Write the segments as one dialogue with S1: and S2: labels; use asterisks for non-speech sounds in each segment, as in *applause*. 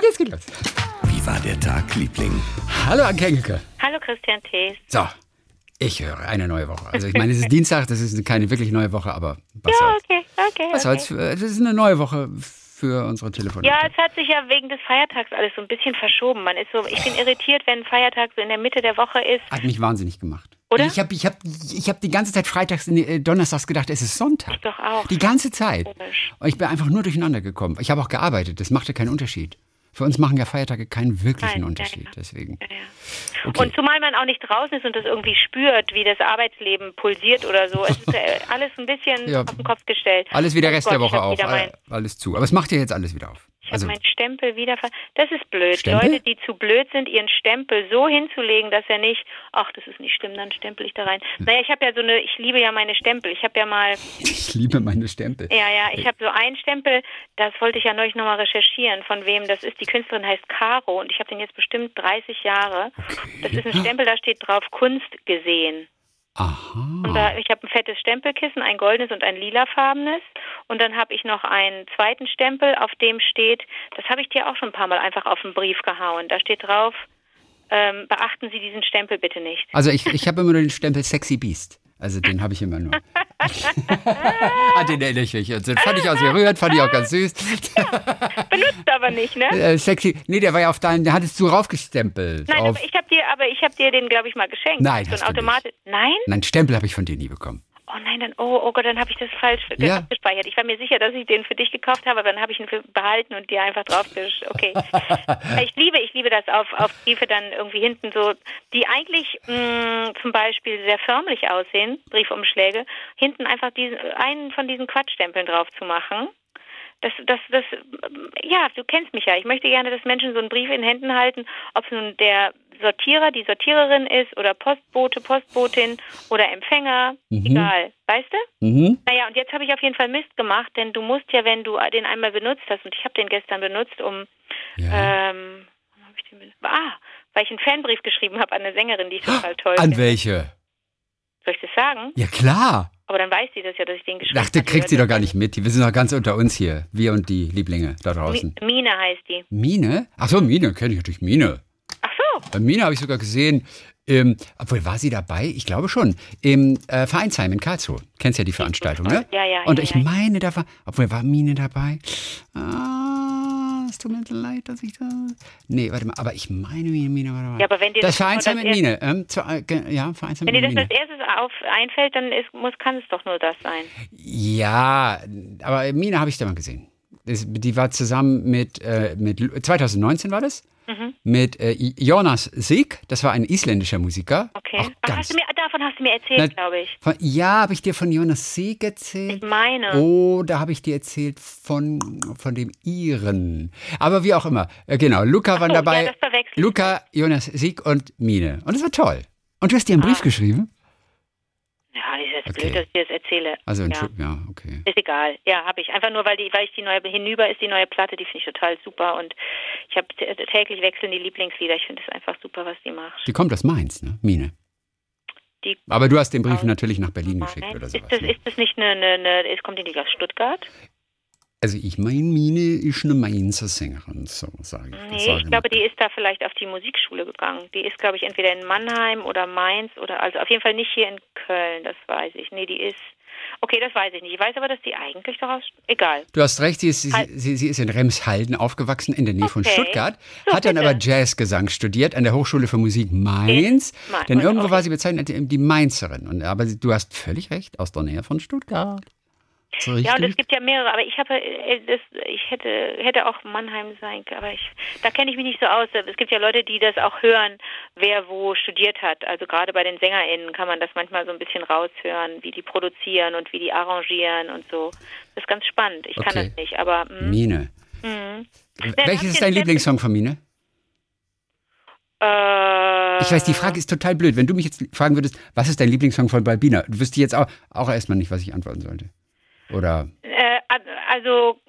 S1: Okay, es geht los.
S2: Wie war der Tag, Liebling?
S1: Hallo, Anke Engelke.
S3: Hallo Christian Thees.
S1: So, ich höre eine neue Woche. Also ich meine, es ist Dienstag, das ist keine wirklich neue Woche, aber was
S3: Ja,
S1: soll's.
S3: okay, okay.
S1: Was
S3: okay.
S1: soll's? Es ist eine neue Woche für unsere Telefonate.
S3: Ja, es hat sich ja wegen des Feiertags alles so ein bisschen verschoben. Man ist so, ich bin irritiert, wenn ein Feiertag so in der Mitte der Woche ist.
S1: Hat mich wahnsinnig gemacht.
S3: Oder?
S1: Ich habe ich hab, ich hab die ganze Zeit freitags, äh, donnerstags gedacht, es ist Sonntag.
S3: Ich doch auch.
S1: Die ganze Zeit.
S3: Komisch.
S1: Und ich bin einfach nur durcheinander gekommen. Ich habe auch gearbeitet, das machte keinen Unterschied. Für uns machen ja Feiertage keinen wirklichen
S3: Nein, ja,
S1: Unterschied.
S3: ja.
S1: Deswegen.
S3: Ja, ja.
S1: Okay.
S3: Und zumal man auch nicht draußen ist und das irgendwie spürt, wie das Arbeitsleben pulsiert oder so. Es ist *laughs* alles ein bisschen
S1: Ja.
S3: auf den Kopf gestellt.
S1: Alles wie der
S3: Oh
S1: Rest
S3: Gott,
S1: der Woche auf. Alles zu. Aber es macht ja jetzt alles wieder auf.
S3: Ich
S1: Also,
S3: habe meinen Stempel wieder ver Das ist blöd.
S1: Stempel?
S3: Leute, die zu blöd sind, ihren Stempel so hinzulegen, dass er nicht, ach, das ist nicht schlimm, dann stempel ich da rein.
S1: Hm.
S3: Naja, ich habe ja so eine, ich liebe ja meine Stempel. Ich habe ja mal,
S1: ich liebe meine Stempel.
S3: ja, ja, ich habe so einen Stempel, das wollte ich ja neulich nochmal recherchieren, von wem das ist. Die Künstlerin heißt Caro und ich habe den jetzt bestimmt 30 Jahre. Das ist ein Stempel, da steht drauf Kunst gesehen.
S1: Aha.
S3: Und da, ich habe ein fettes Stempelkissen, ein goldenes und ein lilafarbenes. Und dann habe ich noch einen zweiten Stempel, auf dem steht, das habe ich dir auch schon ein paar Mal einfach auf den Brief gehauen. Da steht drauf, ähm, beachten Sie diesen Stempel bitte nicht.
S1: Also ich, ich habe immer nur den Stempel Sexy Beast. Also den habe ich immer nur. An *laughs* den erinnere ich mich. Also, den fand ich auch sehr rührend, fand ich auch ganz süß. *laughs*
S3: Benutzt aber nicht, ne?
S1: Äh, sexy. Nee, der war ja auf deinen, der hattest du raufgestempelt.
S3: Nein,
S1: auf,
S3: aber ich habe dir, aber ich habe dir den, glaube ich, mal geschenkt.
S1: Nein,
S3: so
S1: hast
S3: ein
S1: du
S3: Automati- Nein?
S1: Nein, Stempel habe ich von dir nie bekommen.
S3: Oh nein, dann, oh, oh Gott, dann habe ich das falsch
S1: Ja.
S3: abgespeichert. Ich war mir sicher, dass ich den für dich gekauft habe, aber dann habe ich ihn für behalten und dir einfach draufgesch. Okay. *laughs* ich liebe, ich liebe das auf, auf Briefe dann irgendwie hinten so, die eigentlich mh, zum Beispiel sehr förmlich aussehen, Briefumschläge, hinten einfach diesen, einen von diesen Quatschstempeln drauf zu machen. Das, das, das, ja, du kennst mich ja. Ich möchte gerne, dass Menschen so einen Brief in Händen halten, ob es nun der Sortierer, die Sortiererin ist oder Postbote, Postbotin oder Empfänger, egal. Weißt du?
S1: Mhm.
S3: Naja, und jetzt habe ich auf jeden Fall Mist gemacht, denn du musst ja, wenn du den einmal benutzt hast, und ich habe den gestern benutzt, um,
S1: Ja.
S3: ähm, wann hab ich den benutzt? ah, weil ich einen Fanbrief geschrieben habe an eine Sängerin, die ich total toll
S1: An
S3: finde.
S1: welche?
S3: Soll ich das sagen?
S1: Ja klar.
S3: Aber dann weiß sie das ja, dass ich den geschrieben habe.
S1: Dachte, kriegt sie doch gar nicht mit. Die- Wir sind doch ganz unter uns hier. Wir und die Lieblinge da draußen.
S3: Mi- Mine heißt die.
S1: Mine? Ach so, Mine, kenne ich natürlich Mine.
S3: Ach so.
S1: Bei Mine habe ich sogar gesehen, ähm, obwohl war sie dabei? Ich glaube schon. Im äh, Vereinsheim in Karlsruhe. Kennst ja die Veranstaltung, ne?
S3: Ja, ja,
S1: Und
S3: ja,
S1: ich
S3: ja.
S1: meine, da war, obwohl war Mine dabei? Ah, es tut mir leid, dass ich da. Nee, warte mal, aber ich meine, Mine, Mine war dabei.
S3: Ja, aber wenn dir
S1: das
S3: das das
S1: Mine. Ähm, zu, äh, ja,
S3: Wenn dir das
S1: Mine.
S3: als erstes auf einfällt, dann ist, muss, kann es doch nur das sein.
S1: Ja, aber Mine habe ich da mal gesehen. Das, die war zusammen mit, äh, mit Lu- 2019 war das?
S3: Mhm.
S1: Mit äh, Jonas Sieg, das war ein isländischer Musiker.
S3: Okay. Ach, hast mir, davon hast du mir erzählt, glaube ich.
S1: von, ja, habe ich dir von Jonas Sieg
S3: Ich
S1: erzählt?
S3: meine.
S1: Oh, da habe ich dir erzählt von, von dem Iren. Aber wie auch immer. Äh, genau, Luca waren
S3: so,
S1: dabei.
S3: ja, ich.
S1: Luca, Jonas Sieg und Mine. Und das war toll. Und du hast dir einen Brief
S3: Ah.
S1: geschrieben?
S3: Ist
S1: Okay.
S3: blöd, dass ich dir das erzähle.
S1: Also,
S3: ja.
S1: Ja, okay.
S3: Ist egal. Ja, habe ich. Einfach nur, weil die, weil ich die neue hinüber ist, die neue Platte, die finde ich total super und ich habe täglich wechseln die Lieblingslieder. Ich finde es einfach super, was die macht.
S1: Die kommt aus Mainz, ne? Mine.
S3: Die
S1: Aber du hast den Brief natürlich nach Berlin geschickt oder
S3: ist
S1: sowas.
S3: das,
S1: ne?
S3: ist das nicht eine, eine, eine ist, kommt die nicht aus Stuttgart?
S1: Also ich meine, Mine ist eine Mainzer Sängerin, so sage ich.
S3: Nee,
S1: sage
S3: ich glaube, die ist da vielleicht auf die Musikschule gegangen. Die ist, glaube ich, entweder in Mannheim oder Mainz oder also auf jeden Fall nicht hier in Köln, das weiß ich. Nee, die ist Okay, das weiß ich nicht. Ich weiß aber, dass die eigentlich doch aus egal.
S1: Du hast recht, sie ist, sie,
S3: Halt.
S1: sie, sie ist in Remshalden aufgewachsen, in der Nähe von
S3: Okay.
S1: Stuttgart,
S3: So,
S1: hat dann
S3: bitte.
S1: aber Jazzgesang studiert an der Hochschule für Musik Mainz.
S3: In Mainz.
S1: Denn irgendwo
S3: Okay.
S1: war sie bezeichnet die Mainzerin. Und, aber du hast völlig recht, aus der Nähe von Stuttgart. So
S3: Ja, und es gibt ja mehrere, aber ich habe, äh, das, ich hätte, hätte auch Mannheim sein können, aber ich, da kenne ich mich nicht so aus. Es gibt ja Leute, die das auch hören, wer wo studiert hat. Also gerade bei den SängerInnen kann man das manchmal so ein bisschen raushören, wie die produzieren und wie die arrangieren und so. Das ist ganz spannend. Ich kann
S1: Okay.
S3: das nicht, aber mm,
S1: Mine.
S3: mm.
S1: Welches ist dein Lieblingssong von Mine?
S3: Äh,
S1: Ich weiß, die Frage ist total blöd. Wenn du mich jetzt fragen würdest, was ist dein Lieblingssong von Balbina? Du wüsstest jetzt auch, auch erstmal nicht, was ich antworten sollte. Oder,
S3: äh, also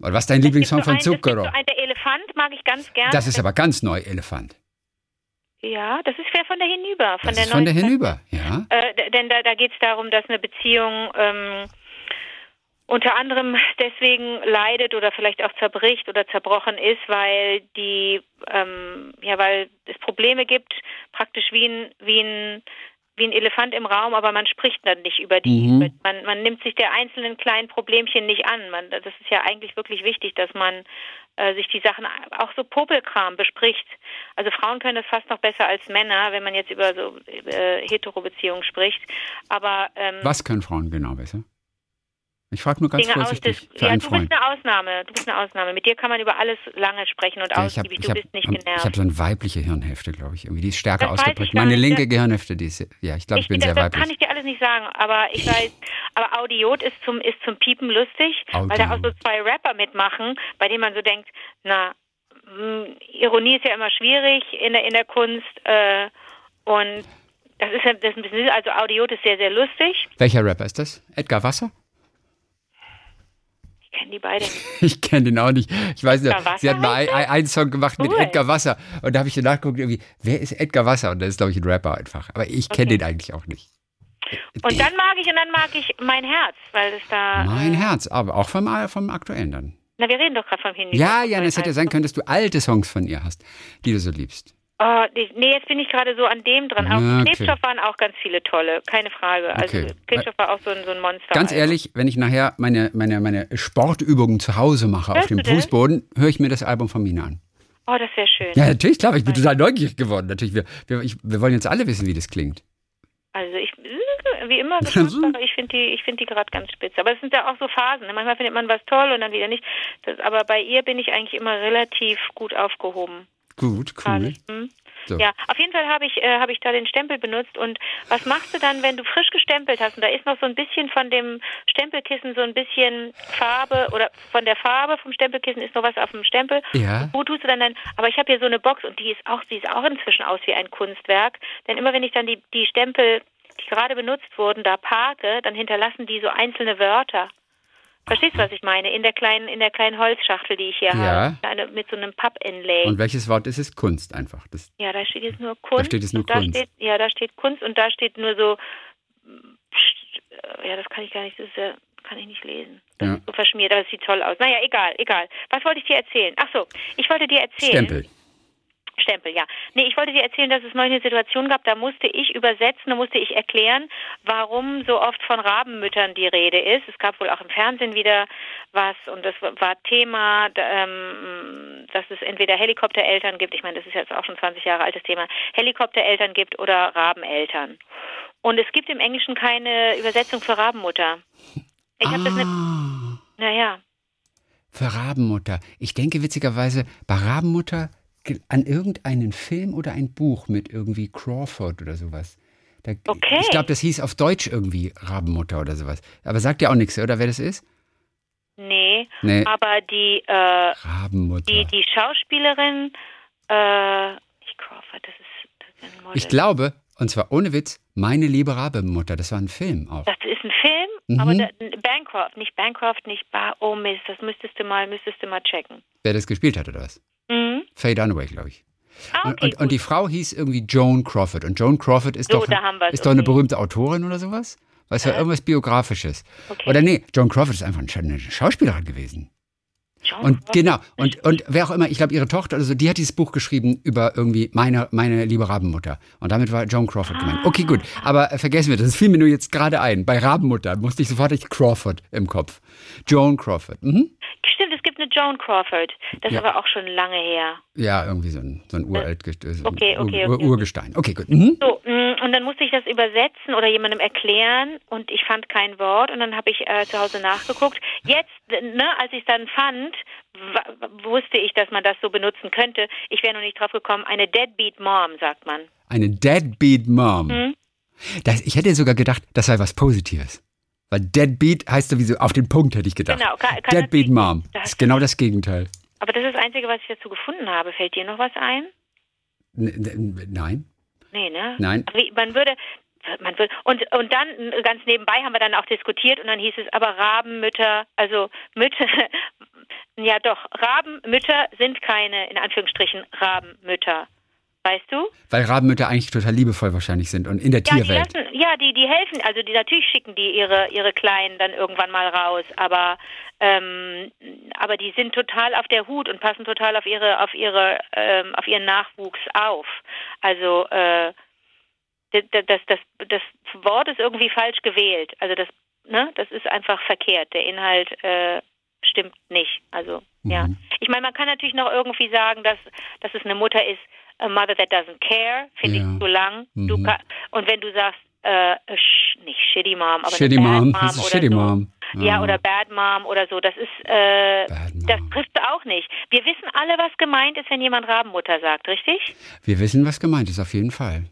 S1: oder was ist dein Lieblingssong
S3: so
S1: von?
S3: So ein, der Elefant mag ich ganz gerne.
S1: Das ist aber ganz neu, Elefant.
S3: ja, das ist wer von der Hinüber, von
S1: Das
S3: der
S1: ist von der Hinüber, ja.
S3: Äh, denn da, da geht es darum, dass eine Beziehung ähm, unter anderem deswegen leidet oder vielleicht auch zerbricht oder zerbrochen ist, weil die ähm, ja weil es Probleme gibt, praktisch wie ein wie ein wie ein Elefant im Raum, aber man spricht dann nicht über die.
S1: Mhm.
S3: Man, man nimmt sich der einzelnen kleinen Problemchen nicht an. Man, das ist ja eigentlich wirklich wichtig, dass man äh, sich die Sachen, auch so Popelkram bespricht. Also Frauen können das fast noch besser als Männer, wenn man jetzt über so äh, Hetero-Beziehungen spricht. Aber ähm,
S1: Was können Frauen genau besser? Ich frage nur ganz
S3: Dinge aus
S1: vorsichtig
S3: des,
S1: für
S3: ja,
S1: einen
S3: du
S1: Freund.
S3: bist eine Ausnahme. Du bist eine Ausnahme. Mit dir kann man über alles lange sprechen und
S1: Ja, ich habe
S3: ausgiebig.
S1: ich
S3: Du
S1: hab,
S3: bist nicht
S1: ich
S3: genervt.
S1: hab so eine weibliche Hirnhälfte, glaube ich. Irgendwie. Die ist stärker
S3: Das ich
S1: ausgeprägt. Meine linke Gehirnhälfte, die ist, ja, ich glaube, ich, bin
S3: das,
S1: sehr
S3: das
S1: weiblich.
S3: kann ich dir alles nicht sagen, aber ich weiß, aber Audiot ist zum ist zum Piepen lustig, weil da auch so
S1: Audiot.
S3: zwei Rapper mitmachen, bei denen man so denkt, na, mh, Ironie ist ja immer schwierig in der in der Kunst äh, und das ist das ist ein bisschen also Audiot ist sehr sehr lustig.
S1: Welcher Rapper ist das? Edgar Wasser?
S3: Ich kenne die beide. nicht. *laughs*
S1: Ich kenne den auch nicht. Ich weiß nicht, sie hat mal ein, einen Song gemacht mit
S3: Cool.
S1: Edgar Wasser. Und da habe ich nachgeguckt, irgendwie, wer ist Edgar Wasser? Und das ist, glaube ich, ein Rapper einfach. Aber ich kenne
S3: Okay.
S1: den eigentlich auch nicht.
S3: Und dann mag ich und dann mag ich mein Herz, weil es da
S1: Mein
S3: äh,
S1: Herz, aber auch vom, vom aktuellen dann.
S3: Na, wir reden doch gerade vom Handy.
S1: Ja, ja, es hätte sein können, dass du alte Songs von ihr hast, die du so liebst.
S3: Oh, nee, jetzt bin ich gerade so an dem dran.
S1: Ja, okay.
S3: Klebstoff waren auch ganz viele tolle, keine Frage. Also
S1: Okay.
S3: Klebstoff war auch so ein, so ein Monster.
S1: Ganz ehrlich, wenn ich nachher meine, meine, meine Sportübungen zu Hause mache auf
S3: Hörst
S1: dem
S3: du denn?
S1: Fußboden, höre ich mir das Album von Mina an.
S3: Oh, das wäre schön.
S1: Ja, natürlich, klar, ich bin total neugierig geworden. Natürlich, wir, wir, ich, wir wollen jetzt alle wissen, wie das klingt.
S3: Also ich, *laughs* wie immer, *laughs* ich finde die, ich finde die gerade ganz spitze. Aber es sind ja auch so Phasen. Ne? Manchmal findet man was toll und dann wieder nicht. Das, aber bei ihr bin ich eigentlich immer relativ gut aufgehoben.
S1: Gut, cool.
S3: Hm?
S1: So.
S3: Ja, auf jeden Fall habe ich, äh, habe ich da den Stempel benutzt. Und was machst du dann, wenn du frisch gestempelt hast und da ist noch so ein bisschen von dem Stempelkissen so ein bisschen Farbe oder von der Farbe vom Stempelkissen ist noch was auf dem Stempel.
S1: Ja.
S3: Wo tust du dann dann? Aber ich habe hier so eine Box und die ist auch, die ist auch inzwischen aus wie ein Kunstwerk. Denn immer wenn ich dann die, die Stempel, die gerade benutzt wurden, da parke, dann hinterlassen die so einzelne Wörter. Verstehst du, was ich meine? In der kleinen, in der kleinen Holzschachtel, die ich hier
S1: Ja.
S3: habe. Mit so einem Papp-Inlay.
S1: Und welches Wort ist es? Kunst einfach. Das,
S3: Ja, da steht jetzt nur Kunst.
S1: steht jetzt nur
S3: da
S1: Kunst.
S3: Steht, ja, da steht Kunst und da steht nur so. Ja, das kann ich gar nicht. Das ist ja, kann ich nicht lesen. Das
S1: Ja.
S3: ist so verschmiert, aber es sieht toll aus. Naja, egal, egal. Was wollte ich dir erzählen? Ach so, ich wollte dir erzählen.
S1: Stempel.
S3: Stempel, ja. Nee, ich wollte dir erzählen, dass es neulich eine Situation gab, da musste ich übersetzen, da musste ich erklären, warum so oft von Rabenmüttern die Rede ist. Es gab wohl auch im Fernsehen wieder was und das war Thema, ähm, dass es entweder Helikoptereltern gibt, ich meine, das ist jetzt auch schon 20 Jahre altes Thema, Helikoptereltern gibt oder Rabeneltern. Und es gibt im Englischen keine Übersetzung für Rabenmutter. Ich habe das nicht,
S1: Ah,
S3: naja,
S1: für Rabenmutter. Ich denke witzigerweise bei Rabenmutter an irgendeinen Film oder ein Buch mit irgendwie Crawford oder sowas. Da,
S3: Okay.
S1: Ich glaube, das hieß auf Deutsch irgendwie Rabenmutter oder sowas. Aber sagt ja auch nichts, oder wer das ist?
S3: nee,
S1: Nee.
S3: aber die, äh,
S1: Rabenmutter.
S3: Die, die Schauspielerin, äh, nicht Crawford, das ist, das ist ein Model.
S1: Ich glaube, und zwar ohne Witz, meine liebe Rabenmutter, das war ein Film auch.
S3: das ist ein Film,
S1: Mhm.
S3: aber da, Bancroft, nicht Bancroft, nicht Bar, oh Mist, das müsstest du mal, müsstest du mal checken.
S1: Wer das gespielt hat oder was?
S3: Mhm.
S1: Faye Dunaway, glaube ich.
S3: Ah,
S1: Und,
S3: okay,
S1: und, und die. Frau hieß irgendwie Joan Crawford. Und Joan Crawford ist,
S3: So,
S1: doch, ist doch eine berühmte Autorin oder sowas? Was ja irgendwas Biografisches.
S3: Okay.
S1: Oder nee, Joan Crawford ist einfach eine Schauspielerin gewesen.
S3: John
S1: Und
S3: Crawford.
S1: genau, und, und wer auch immer, ich glaube, ihre Tochter oder so, die hat dieses Buch geschrieben über irgendwie meine, meine liebe Rabenmutter. Und damit war Joan Crawford gemeint. Okay, gut. Aber äh, vergessen wir, das fiel mir nur jetzt gerade ein. Bei Rabenmutter musste ich sofort ich Crawford im Kopf. Joan Crawford. Mhm.
S3: Stimmt, es gibt eine Joan Crawford. Das
S1: Ja.
S3: ist aber auch schon lange her.
S1: Ja, irgendwie so ein, so ein uralt äh, so ein
S3: Okay, okay,
S1: Ur
S3: okay.
S1: Urgestein. Okay, gut. Mhm.
S3: So, mh, und dann musste ich das übersetzen oder jemandem erklären und ich fand kein Wort und dann habe ich äh, zu Hause nachgeguckt. Jetzt, ne, als ich es dann fand, wusste ich, dass man das so benutzen könnte. Ich wäre noch nicht drauf gekommen. Eine Deadbeat Mom, sagt man.
S1: Eine Deadbeat Mom.
S3: Mhm.
S1: Das, ich hätte sogar gedacht, das sei was Positives. Weil Deadbeat heißt sowieso auf den Punkt, hätte ich gedacht.
S3: Genau, kann- kann
S1: Deadbeat Mom.
S3: das-
S1: ist genau das Gegenteil.
S3: Aber das ist das Einzige, was ich dazu gefunden habe. Fällt dir noch was ein?
S1: N n- nein.
S3: Nee, ne?
S1: Nein.
S3: Wie, man würde, man würde, und, und dann, ganz nebenbei haben wir dann auch diskutiert und dann hieß es, aber Rabenmütter, also Mütter, *laughs* ja doch, Rabenmütter sind keine, in Anführungsstrichen, Rabenmütter. Weißt du?
S1: Weil Rabenmütter eigentlich total liebevoll wahrscheinlich sind und in der
S3: Ja, die
S1: Tierwelt.
S3: lassen, ja, die, die helfen, also die natürlich schicken die ihre ihre Kleinen dann irgendwann mal raus, aber ähm, aber die sind total auf der Hut und passen total auf ihre auf ihre ähm, auf ihren Nachwuchs auf. Also äh, das, das das das Wort ist irgendwie falsch gewählt. Also das ne, das ist einfach verkehrt. Der Inhalt äh, stimmt nicht. Also ja.
S1: Mhm.
S3: Ich meine, man kann natürlich noch irgendwie sagen, dass dass es eine Mutter ist, a mother that doesn't care, finde
S1: Ja.
S3: ich zu lang. Du
S1: Mhm.
S3: ka- und wenn du sagst, äh, sh, nicht shitty mom, aber
S1: Shitty
S3: eine bad
S1: Mom,
S3: mom
S1: das ist
S3: oder
S1: Shitty
S3: so.
S1: Mom.
S3: Ja.
S1: Ja.
S3: oder bad mom oder so, das ist, äh, das
S1: Mom.
S3: trifft auch nicht. Wir wissen alle, was gemeint ist, wenn jemand Rabenmutter sagt, richtig?
S1: Wir wissen, was gemeint ist, auf jeden Fall.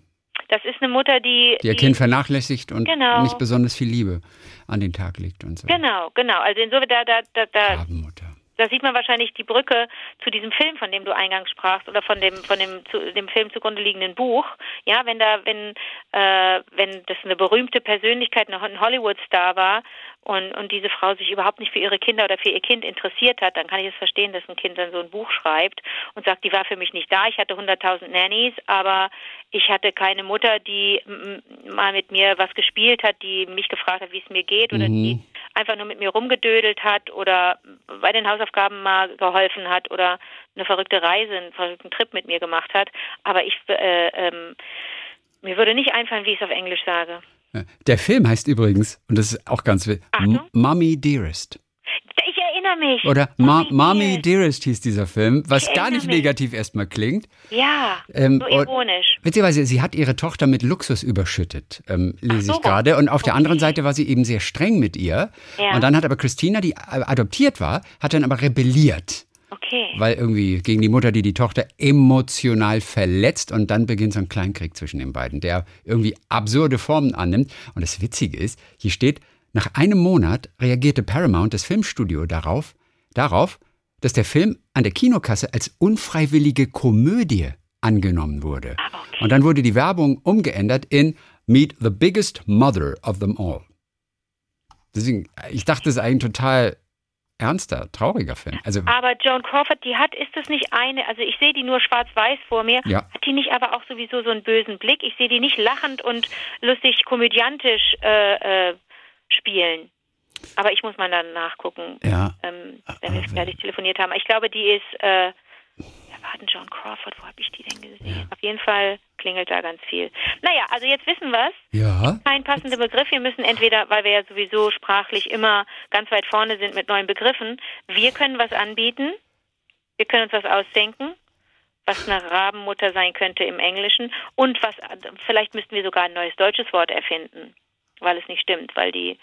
S3: Das ist eine Mutter, die,
S1: Die ihr Kind vernachlässigt und
S3: Genau.
S1: nicht besonders viel Liebe an den Tag legt und so.
S3: genau, genau. Also insofern, da, da, da, da,
S1: Rabenmutter.
S3: Da sieht man wahrscheinlich die Brücke zu diesem Film, von dem du eingangs sprachst, oder von dem von dem zu, dem Film zugrunde liegenden Buch. Ja, wenn da wenn äh, wenn das eine berühmte Persönlichkeit, eine- ein Hollywood-Star war und und diese Frau sich überhaupt nicht für ihre Kinder oder für ihr Kind interessiert hat, dann kann ich es verstehen, dass ein Kind dann so ein Buch schreibt und sagt, die war für mich nicht da. Ich hatte 100.000 Nannies, aber ich hatte keine Mutter, die mal mit mir was gespielt hat, die mich gefragt hat, wie es mir geht oder
S1: Mhm.
S3: die einfach nur mit mir rumgedödelt hat oder bei den Hausaufgaben mal geholfen hat oder eine verrückte Reise, einen verrückten Trip mit mir gemacht hat. Aber ich, äh, ähm, mir würde nicht einfallen, wie ich es auf Englisch sage.
S1: Der Film heißt übrigens, und das ist auch ganz
S3: Achtung.
S1: Mommy Dearest.
S3: Mich.
S1: Oder Ma
S3: Mommy Dearest.
S1: Hieß dieser Film, was gar nicht
S3: mich.
S1: negativ erstmal klingt.
S3: Ja,
S1: Ähm,
S3: so ironisch.
S1: Witzigerweise, sie hat ihre Tochter mit Luxus überschüttet, ähm, lese
S3: so.
S1: ich gerade. Und auf der anderen Seite war sie eben sehr streng mit ihr.
S3: Ja.
S1: Und dann hat aber Christina, die äh, adoptiert war, hat dann aber rebelliert.
S3: Okay.
S1: Weil irgendwie gegen die Mutter, die die Tochter emotional verletzt. Und dann beginnt so ein Kleinkrieg zwischen den beiden, der irgendwie absurde Formen annimmt. Und das Witzige ist, hier steht, nach einem Monat reagierte Paramount, das Filmstudio, darauf, darauf, dass der Film an der Kinokasse als unfreiwillige Komödie angenommen wurde.
S3: Okay.
S1: Und dann wurde die Werbung umgeändert in Meet the biggest mother of them all. Deswegen, ich dachte, das ist ein total ernster, trauriger Film. Also,
S3: Aber Joan Crawford, die hat, ist das nicht eine, also ich sehe die nur schwarz-weiß vor mir,
S1: Ja.
S3: hat die nicht aber auch sowieso so einen bösen Blick? Ich sehe die nicht lachend und lustig komödiantisch äh, äh, spielen. Aber ich muss mal dann nachgucken,
S1: ja.
S3: ähm, wenn wir fertig telefoniert haben. Ich glaube, die ist, äh, wer war denn Joan Crawford? Wo habe ich die denn gesehen? Auf jeden Fall klingelt da ganz viel. Naja, also jetzt wissen wir's.
S1: Ja.
S3: Kein passender Begriff. Wir müssen entweder, weil wir ja sowieso sprachlich immer ganz weit vorne sind mit neuen Begriffen, wir können was anbieten. Wir können uns was ausdenken, was eine Rabenmutter sein könnte im Englischen. Und was, vielleicht müssten wir sogar ein neues deutsches Wort erfinden, weil es nicht stimmt, weil die,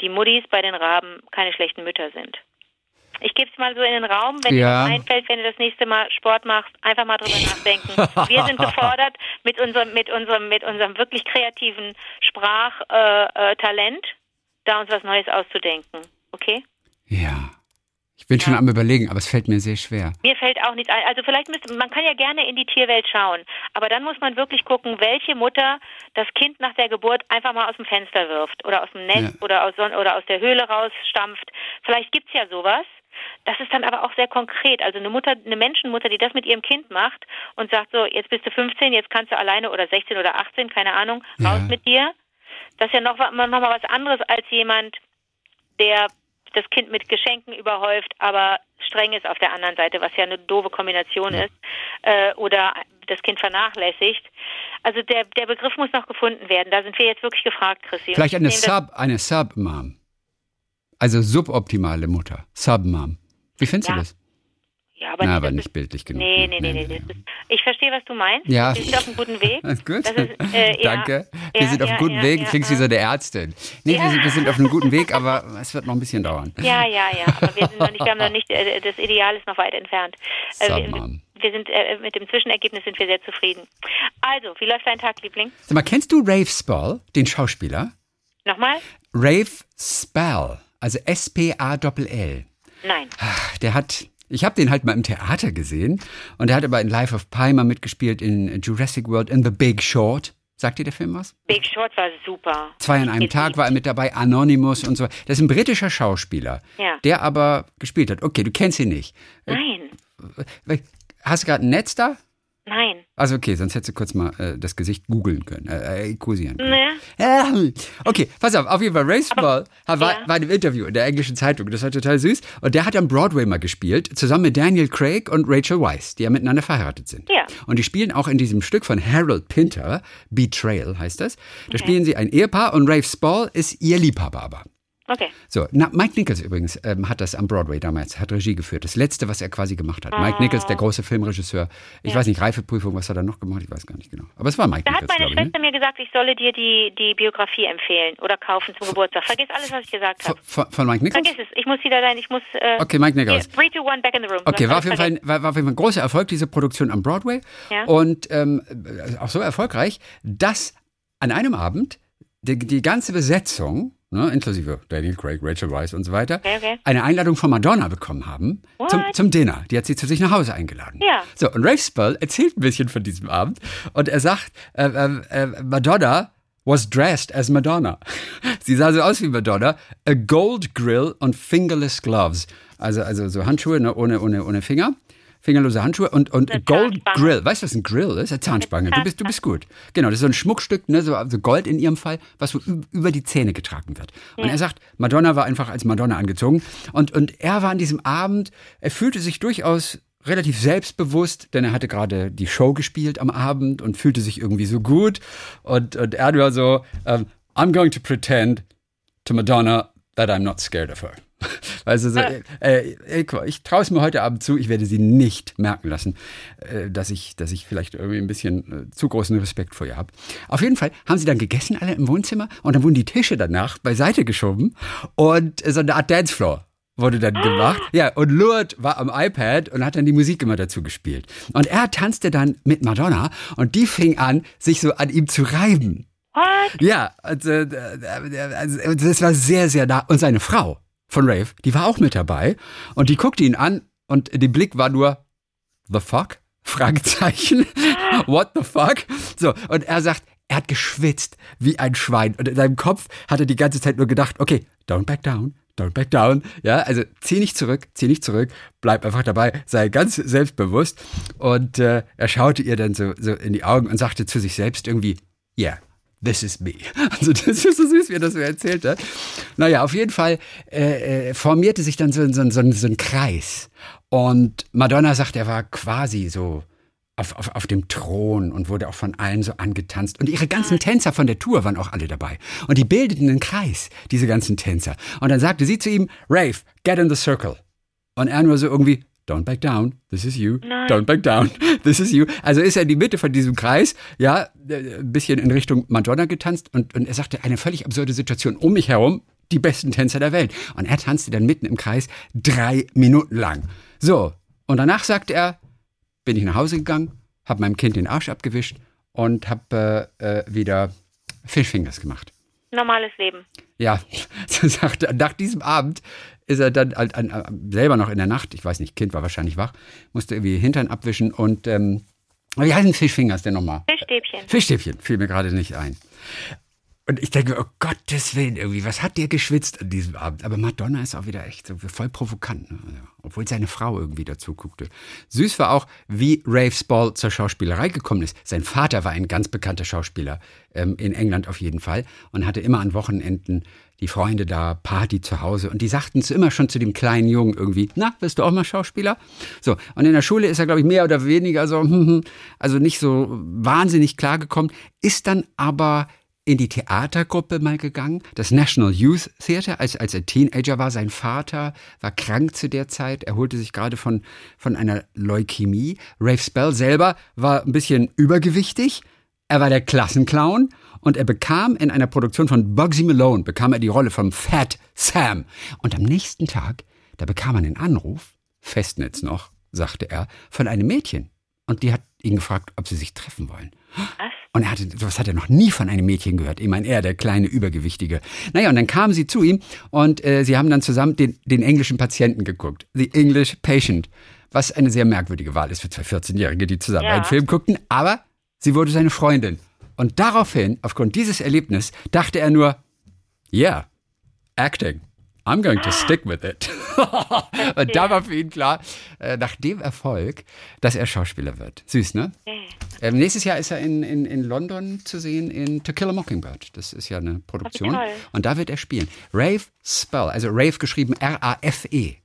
S3: die Muttis bei den Raben keine schlechten Mütter sind. Ich gebe es mal so in den Raum, wenn
S1: Ja.
S3: dir einfällt, wenn du das nächste Mal Sport machst, einfach mal drüber nachdenken. Wir sind gefordert mit unserem, mit unserem, mit unserem wirklich kreativen Sprachtalent, äh, Talent, da uns was Neues auszudenken. Okay?
S1: Ja. Ich bin schon am überlegen, aber es fällt mir sehr schwer.
S3: Mir fällt auch nichts ein. Also vielleicht müsste, man kann ja gerne in die Tierwelt schauen, aber dann muss man wirklich gucken, welche Mutter das Kind nach der Geburt einfach mal aus dem Fenster wirft oder aus dem Nest
S1: Ja.
S3: oder aus oder aus der Höhle rausstampft. Vielleicht gibt's ja sowas. Das ist dann aber auch sehr konkret. Also eine Mutter, eine Menschenmutter, die das mit ihrem Kind macht und sagt so, jetzt bist du 15, jetzt kannst du alleine oder 16 oder 18, keine Ahnung,
S1: Ja.
S3: raus mit dir. Das ist ja noch, noch mal was anderes als jemand, der das Kind mit Geschenken überhäuft, aber streng ist auf der anderen Seite, was ja eine doofe Kombination ist, äh, oder das Kind vernachlässigt. Also der, der Begriff muss noch gefunden werden. Da sind wir jetzt wirklich gefragt, Chrissy.
S1: Vielleicht
S3: ich
S1: eine Sub, eine Sub-Mom. Also suboptimale Mutter. Sub-Mom. Wie findest
S3: Ja,
S1: du das?
S3: Ja, aber
S1: Na,
S3: nicht,
S1: aber
S3: das
S1: nicht bildlich genug.
S3: nee, nee, nee, nee. Das ist, ich verstehe, was du meinst.
S1: Ja.
S3: Wir sind auf einem guten Weg. *laughs*
S1: Alles gut.
S3: Das ist, äh, *laughs* ja.
S1: Danke. Wir
S3: Ja,
S1: sind auf einem guten
S3: ja,
S1: Weg.
S3: ja,
S1: Klingst wie so eine Ärztin. Nee, wir, sind, wir sind auf einem guten Weg, aber *laughs* es wird noch ein bisschen dauern.
S3: Ja, ja, ja. Aber wir sind noch nicht, wir haben noch nicht, äh, das Ideal ist noch weit entfernt. Äh, wir,
S1: Sub-Mom.
S3: wir sind, äh, mit dem Zwischenergebnis sind wir sehr zufrieden. Also, wie läuft dein Tag, Liebling?
S1: Sag mal, kennst du Rafe Spall, den Schauspieler?
S3: Nochmal?
S1: Rafe Spall, also S-P-A-L-L.
S3: Nein.
S1: Der hat, ich habe den halt mal im Theater gesehen und der hat aber in Life of Pi mal mitgespielt in Jurassic World in The Big Short. Sagt dir der Film was?
S3: Big Short war super.
S1: Zwei an einem Tag war er mit dabei, Anonymous und so. Das ist ein britischer Schauspieler,
S3: Ja.
S1: der aber gespielt hat. Okay, du kennst ihn nicht.
S3: Nein,
S1: Hast du gerade ein Netz da?
S3: nein.
S1: Also okay, sonst hättest du kurz mal äh, das Gesicht googeln können, äh, äh, kursieren können.
S3: Ne?
S1: Ähm, Okay, pass auf, auf jeden Fall, Ray Spall war,
S3: ja.
S1: war in einem Interview in der englischen Zeitung, das war total süß. Und der hat am Broadway mal gespielt, zusammen mit Daniel Craig und Rachel Weisz, die ja miteinander verheiratet sind.
S3: Ja.
S1: Und die spielen auch in diesem Stück von Harold Pinter, Betrayal heißt das. Da spielen sie ein Ehepaar und Rafe Spall ist ihr Liebhaber aber.
S3: Okay.
S1: So, na, Mike Nichols übrigens ähm, hat das am Broadway damals, hat Regie geführt. Das letzte, was er quasi gemacht hat. Mike Nichols, der große Filmregisseur. Ich weiß nicht, Reifeprüfung, was hat er noch gemacht? Ich weiß gar nicht genau. Aber es war Mike
S3: Da hat
S1: Nichols,
S3: meine
S1: glaube ich.
S3: Schwester mir gesagt, ich solle dir die, die Biografie empfehlen oder kaufen zum Geburtstag. Vergiss alles, was ich gesagt
S1: Ne?
S3: habe.
S1: Von, von, Mike Nichols?
S3: Vergiss es. Ich muss wieder sein. Ich muss. Äh,
S1: Okay, Mike Nichols.
S3: Three, two, one, back in the room.
S1: Okay, war auf, jeden Fall, war, war auf jeden Fall ein großer Erfolg, diese Produktion am Broadway.
S3: Ja.
S1: Und ähm, äh, auch so erfolgreich, dass an einem Abend die, die ganze Besetzung, ne, inklusive Daniel Craig, Rachel Weisz und so weiter,
S3: Okay, okay.
S1: eine Einladung von Madonna bekommen haben zum,
S3: What?
S1: zum Dinner. Die hat sie zu sich nach Hause eingeladen.
S3: Ja.
S1: So, und Rafe Spall erzählt ein bisschen von diesem Abend und er sagt, äh, äh, äh, Madonna was dressed as Madonna. *laughs* Sie sah so aus wie Madonna. A gold grill und fingerless gloves. Also, also so Handschuhe ne, ohne, ohne, ohne Finger. Fingerlose Handschuhe und, und Gold. Grill. Weißt du, was ein Grill ist? Eine Zahnspange. Du bist, du bist gut. Genau, das ist so ein Schmuckstück, ne, so also Gold in ihrem Fall, was so über die Zähne getragen wird. Und er sagt, Madonna war einfach als Madonna angezogen. Und, und er war an diesem Abend, er fühlte sich durchaus relativ selbstbewusst, denn er hatte gerade die Show gespielt am Abend und fühlte sich irgendwie so gut. Und, und er war so, ähm, I'm going to pretend to Madonna that I'm not scared of her. *laughs* Also so, äh, äh, mal, ich traue es mir heute Abend zu, ich werde sie nicht merken lassen, äh, dass ich, dass ich vielleicht irgendwie ein bisschen äh, zu großen Respekt vor ihr habe. Auf jeden Fall haben sie dann gegessen, alle im Wohnzimmer, und dann wurden die Tische danach beiseite geschoben und äh, so eine Art Dancefloor wurde dann gemacht. Ja, und Lourdes war am iPad und hat dann die Musik immer dazu gespielt. Und er tanzte dann mit Madonna und die fing an, sich so an ihm zu reiben.
S3: What?
S1: Ja, also, äh, also das war sehr, sehr nah. Und seine Frau von Rave, die war auch mit dabei und die guckte ihn an und der Blick war nur The fuck? Fragezeichen. *laughs* What the fuck? So, und er sagt, er hat geschwitzt wie ein Schwein. Und in seinem Kopf hat er die ganze Zeit nur gedacht, okay, don't back down, don't back down. Ja, also zieh nicht zurück, zieh nicht zurück, bleib einfach dabei, sei ganz selbstbewusst. Und äh, er schaute ihr dann so, so in die Augen und sagte zu sich selbst irgendwie, yeah, This is me. *laughs* Also das ist so süß, wie er das so erzählt hat. Naja, auf jeden Fall äh, äh, formierte sich dann so, so, so, so ein Kreis. Und Madonna sagt, er war quasi so auf, auf, auf dem Thron und wurde auch von allen so angetanzt. Und ihre ganzen Tänzer von der Tour waren auch alle dabei. Und die bildeten einen Kreis, diese ganzen Tänzer. Und dann sagte sie zu ihm, Rafe, get in the circle. Und er nur so irgendwie, don't back down, this is you,
S3: Nein.
S1: don't back down, *laughs* this is you. Also ist er in die Mitte von diesem Kreis, ja, äh, ein bisschen in Richtung Madonna getanzt und, und er sagte, eine völlig absurde Situation um mich herum, die besten Tänzer der Welt. Und er tanzte dann mitten im Kreis drei Minuten lang. So, und danach sagte er, bin ich nach Hause gegangen, habe meinem Kind den Arsch abgewischt und habe äh, äh, wieder Fishfingers gemacht.
S3: Normales Leben.
S1: Ja, *laughs* nach diesem Abend ist er dann halt selber noch in der Nacht, ich weiß nicht, Kind war wahrscheinlich wach, musste irgendwie Hintern abwischen und ähm, wie heißen Fischfingers denn nochmal?
S3: Fischstäbchen.
S1: Fischstäbchen, fiel mir gerade nicht ein. Und ich denke, oh Gottes Willen, irgendwie, was hat der geschwitzt an diesem Abend? Aber Madonna ist auch wieder echt so voll provokant, ne? Ja, obwohl seine Frau irgendwie dazu guckte. Süß war auch, wie Rafe Spall zur Schauspielerei gekommen ist. Sein Vater war ein ganz bekannter Schauspieler, ähm, in England auf jeden Fall, und hatte immer an Wochenenden die Freunde da, Party zu Hause. Und die sagten es immer schon zu dem kleinen Jungen irgendwie, na, bist du auch mal Schauspieler? So, und in der Schule ist er, glaube ich, mehr oder weniger so, *laughs* also nicht so wahnsinnig klargekommen, ist dann aber in die Theatergruppe mal gegangen, das National Youth Theater, als, als er Teenager war. Sein Vater war krank zu der Zeit, er holte sich gerade von, von einer Leukämie. Rafe Spell selber war ein bisschen übergewichtig, er war der Klassenclown und er bekam in einer Produktion von Bugsy Malone, bekam er die Rolle von Fat Sam. Und am nächsten Tag, da bekam er einen Anruf, Festnetz noch, sagte er, von einem Mädchen. Und die hat ihn gefragt, ob sie sich treffen wollen.
S3: Was?
S1: Und er hatte, sowas hat er noch nie von einem Mädchen gehört. Ich meine, er, der kleine Übergewichtige. Naja, und dann kamen sie zu ihm und äh, sie haben dann zusammen den, den englischen Patienten geguckt. The English Patient. Was eine sehr merkwürdige Wahl ist für zwei 14-Jährige, die zusammen
S3: Ja.
S1: einen Film guckten. Aber sie wurde seine Freundin. Und daraufhin, aufgrund dieses Erlebnisses, dachte er nur, yeah, acting. I'm going to stick with it. *laughs* Und da war für ihn klar, äh, nach dem Erfolg, dass er Schauspieler wird. Süß, ne? Ähm, nächstes Jahr ist er in, in, in London zu sehen in To Kill a Mockingbird. Das ist ja eine Produktion. Und da wird er spielen. Rave Spell, also Rave geschrieben R-A-F-E.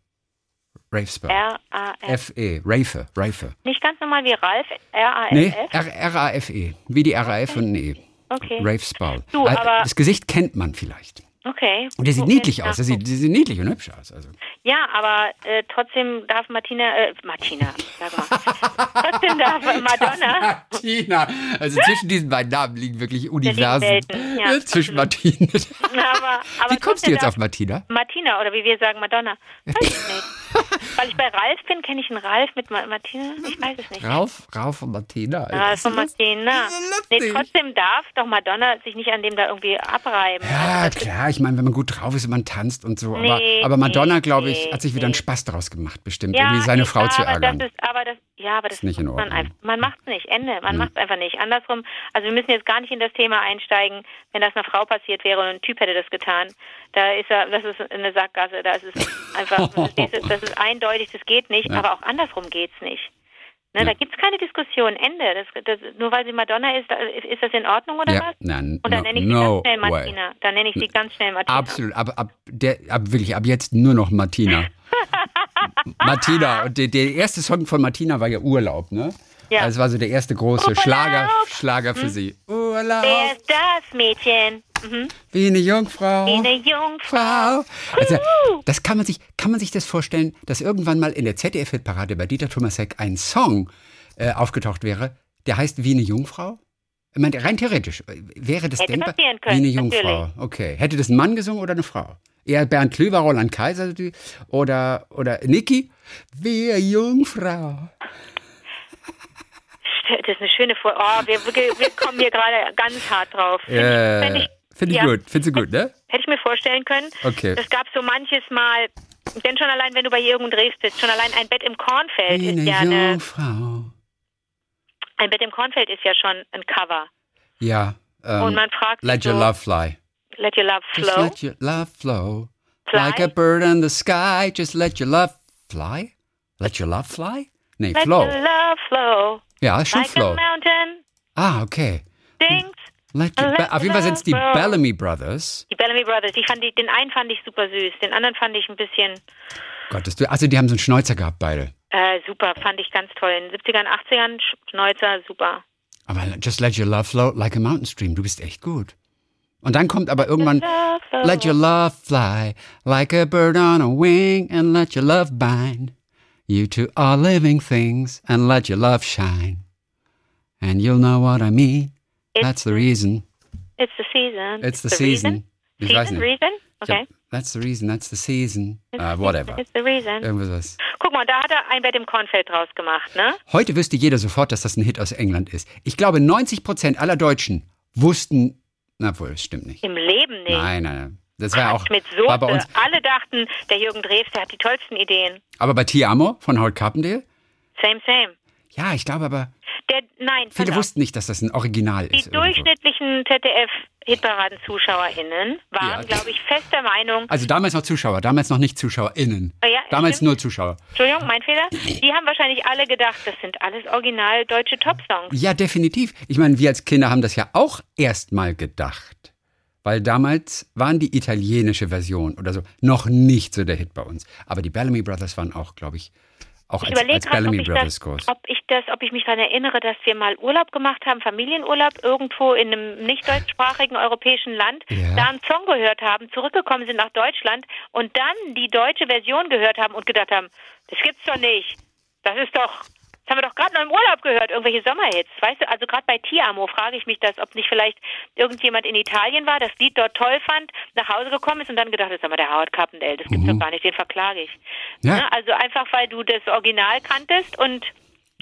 S1: Rave Spell.
S3: R-A-F.
S1: F-E. Rafe. Rafe.
S3: Nicht ganz normal wie Ralf, R-A-F.
S1: Nee, R- R-A-F-E. Wie die R-A-F und ein E.
S3: Okay.
S1: Rave Spell.
S3: Du, aber-
S1: das Gesicht kennt man vielleicht.
S3: Okay.
S1: Und der sieht
S3: So,
S1: niedlich aus. Der sieht, der sieht niedlich und hübsch aus. Also.
S3: Ja, aber äh, trotzdem darf Martina, äh, Martina, sag mal. *laughs* trotzdem darf Madonna.
S1: Martina. Also zwischen diesen beiden Namen liegen wirklich Universen.
S3: Welten, ja,
S1: zwischen. Martina.
S3: Aber, aber
S1: Wie kommst du jetzt
S3: darf
S1: auf Martina?
S3: Martina oder wie wir sagen Madonna? Weiß ich nicht. *laughs* Weil ich bei Ralf bin, kenne ich einen Ralf mit Ma Martina? Ich weiß es nicht.
S1: Rauf, Rauf und Martina.
S3: Von
S1: das-
S3: Martina. Nee, trotzdem darf doch Madonna sich nicht an dem da irgendwie abreiben.
S1: Ja,
S3: Also
S1: klar, ich meine, wenn man gut drauf ist und man tanzt und so. aber,
S3: Nee,
S1: aber Madonna,
S3: nee,
S1: glaube ich, hat sich wieder einen. Spaß daraus gemacht, bestimmt.
S3: Ja,
S1: irgendwie seine Frau zu
S3: aber
S1: ärgern.
S3: Das ist, aber das, ja, aber das
S1: Ist nicht in
S3: man
S1: Ordnung.
S3: einfach. Man macht es nicht. Ende. Man macht es einfach nicht. Andersrum. Also wir müssen jetzt gar nicht in das Thema einsteigen, wenn das einer Frau passiert wäre und ein Typ hätte das getan. Da ist er, das ist eine Sackgasse. Da ist es *laughs* einfach, verstehst du, das ist eindeutig, das geht nicht.
S1: Ja.
S3: Aber auch andersrum geht's nicht. Ne, Da gibt's keine Diskussion. Ende. Das, das, nur weil sie Madonna ist, ist das in Ordnung oder
S1: Ja,
S3: was?
S1: nein,
S3: Und dann
S1: no-
S3: nenne ich sie
S1: no
S3: ganz schnell
S1: way.
S3: Martina. Dann nenne ich sie ganz schnell Martina.
S1: Absolut, aber ab, der, ab wirklich ab jetzt nur noch Martina. *laughs* Martina und der, der erste Song von Martina war ja Urlaub, ne?
S3: Ja.
S1: Also es war so der erste große
S3: Urlaub.
S1: Schlager, Schlager für sie. Urlaub,
S3: Wer ist das Mädchen? Mhm.
S1: wie eine Jungfrau.
S3: Wie eine Jungfrau.
S1: Frau. Also, das kann man sich, kann man sich das vorstellen, dass irgendwann mal in der ZDF-Hitparade bei Dieter Thomasek ein Song äh, aufgetaucht wäre, der heißt Wie eine Jungfrau? Ich meine, rein theoretisch, äh, wäre das
S3: Hätte
S1: denkbar?
S3: passieren können,
S1: Wie eine Jungfrau, okay. Hätte das ein Mann gesungen oder eine Frau? Eher Bernd Klöver, Roland Kaiser oder, oder Niki? Wie eine Jungfrau.
S3: Das ist eine schöne Vor. Oh, wir, wir, wir kommen hier gerade ganz hart drauf. Find
S1: Äh,
S3: fänd
S1: Finde ich
S3: ja,
S1: gut, findest du gut, ne?
S3: Hätte ich mir vorstellen können.
S1: Okay.
S3: Das gab so manches Mal. Denn schon allein, wenn du bei Jürgen Drews bist, schon allein ein Bett im Kornfeld
S1: Wie
S3: ist ja eine,
S1: Jungfrau.
S3: ein Bett im Kornfeld ist ja schon ein Cover.
S1: Ja. Ähm,
S3: Und man fragt
S1: Let
S3: sich
S1: your
S3: so,
S1: love fly.
S3: Let your love
S1: Just
S3: flow.
S1: let your love flow.
S3: Fly?
S1: Like a bird in the sky. Just let your love fly. Let your love fly? Nee,
S3: Let
S1: flow.
S3: your love flow.
S1: Ja, schon
S3: Like
S1: flow.
S3: a mountain
S1: Ah, okay.
S3: sings.
S1: Let your,
S3: Let
S1: auf jeden Fall sind es die
S3: flow.
S1: Bellamy Brothers.
S3: Die Bellamy Brothers, die fand ich, den einen fand ich super süß, den anderen fand ich ein bisschen
S1: Gottes. Also, die haben so einen Schnäuzer gehabt, beide.
S3: äh, super, fand ich ganz toll. In den 70ern, 80ern, Schnäuzer, super.
S1: Aber just let your love flow like a mountain stream. Du bist echt gut. Und dann kommt aber irgendwann. Let your love fly like a bird on a wing and let your love bind you to all living things and let your love shine. And you'll know what I mean.
S3: It's-
S1: That's the reason.
S3: It's the season.
S1: It's the season. Ich
S3: Season,
S1: weiß nicht.
S3: reason?
S1: Ja,
S3: Okay.
S1: That's the reason. That's the season.
S3: It's,
S1: Uh, whatever.
S3: It's the reason.
S1: Irgendwas.
S3: Guck mal, da hat er ein Bett im Kornfeld draus gemacht, ne?
S1: Heute wüsste jeder sofort, dass das ein Hit aus England ist. Ich glaube, 90 Prozent aller Deutschen wussten, na wohl, das stimmt nicht.
S3: Im Leben nicht.
S1: Nein, nein, nein. Das war ja auch
S3: Mit
S1: war bei uns.
S3: Alle dachten, der Jürgen Drews, der hat die tollsten Ideen.
S1: Aber bei Ti Amo von Howard Carpendale?
S3: Same, same.
S1: Ja, ich glaube aber,
S3: Der, nein,
S1: viele wussten nicht, dass das ein Original
S3: Die
S1: ist. irgendwo.
S3: durchschnittlichen ZDF-Hitparaden-ZuschauerInnen waren,
S1: Ja.
S3: glaube ich, fest der Meinung,
S1: Also damals noch Zuschauer, damals noch nicht ZuschauerInnen.
S3: Oh ja,
S1: damals
S3: stimmt.
S1: nur Zuschauer.
S3: Entschuldigung, mein Fehler, die haben wahrscheinlich alle gedacht, das sind alles original deutsche Top-Songs.
S1: Ja, definitiv. Ich meine, wir als Kinder haben das ja auch erstmal gedacht. Weil damals waren die italienische Version oder so noch nicht so der Hit bei uns. Aber die Bellamy Brothers waren auch, glaube ich, auch
S3: Ich
S1: als,
S3: überlege gerade, ob ich, das, ob ich das, ob ich mich daran erinnere, dass wir mal Urlaub gemacht haben, Familienurlaub irgendwo in einem nicht deutschsprachigen europäischen Land,
S1: Ja.
S3: da einen Song gehört haben, zurückgekommen sind nach Deutschland und dann die deutsche Version gehört haben und gedacht haben, das gibt's doch nicht. Das ist doch, das haben wir doch gerade noch im Urlaub gehört, irgendwelche Sommerhits. Weißt du, also gerade bei Ti Amo frage ich mich das, ob nicht vielleicht irgendjemand in Italien war, das Lied dort toll fand, nach Hause gekommen ist und dann gedacht hat, sag mal, der Howard Carpendale, das gibt's doch gar nicht, den verklage ich.
S1: Mhm. Ja.
S3: Ne? Also einfach, weil du das Original kanntest und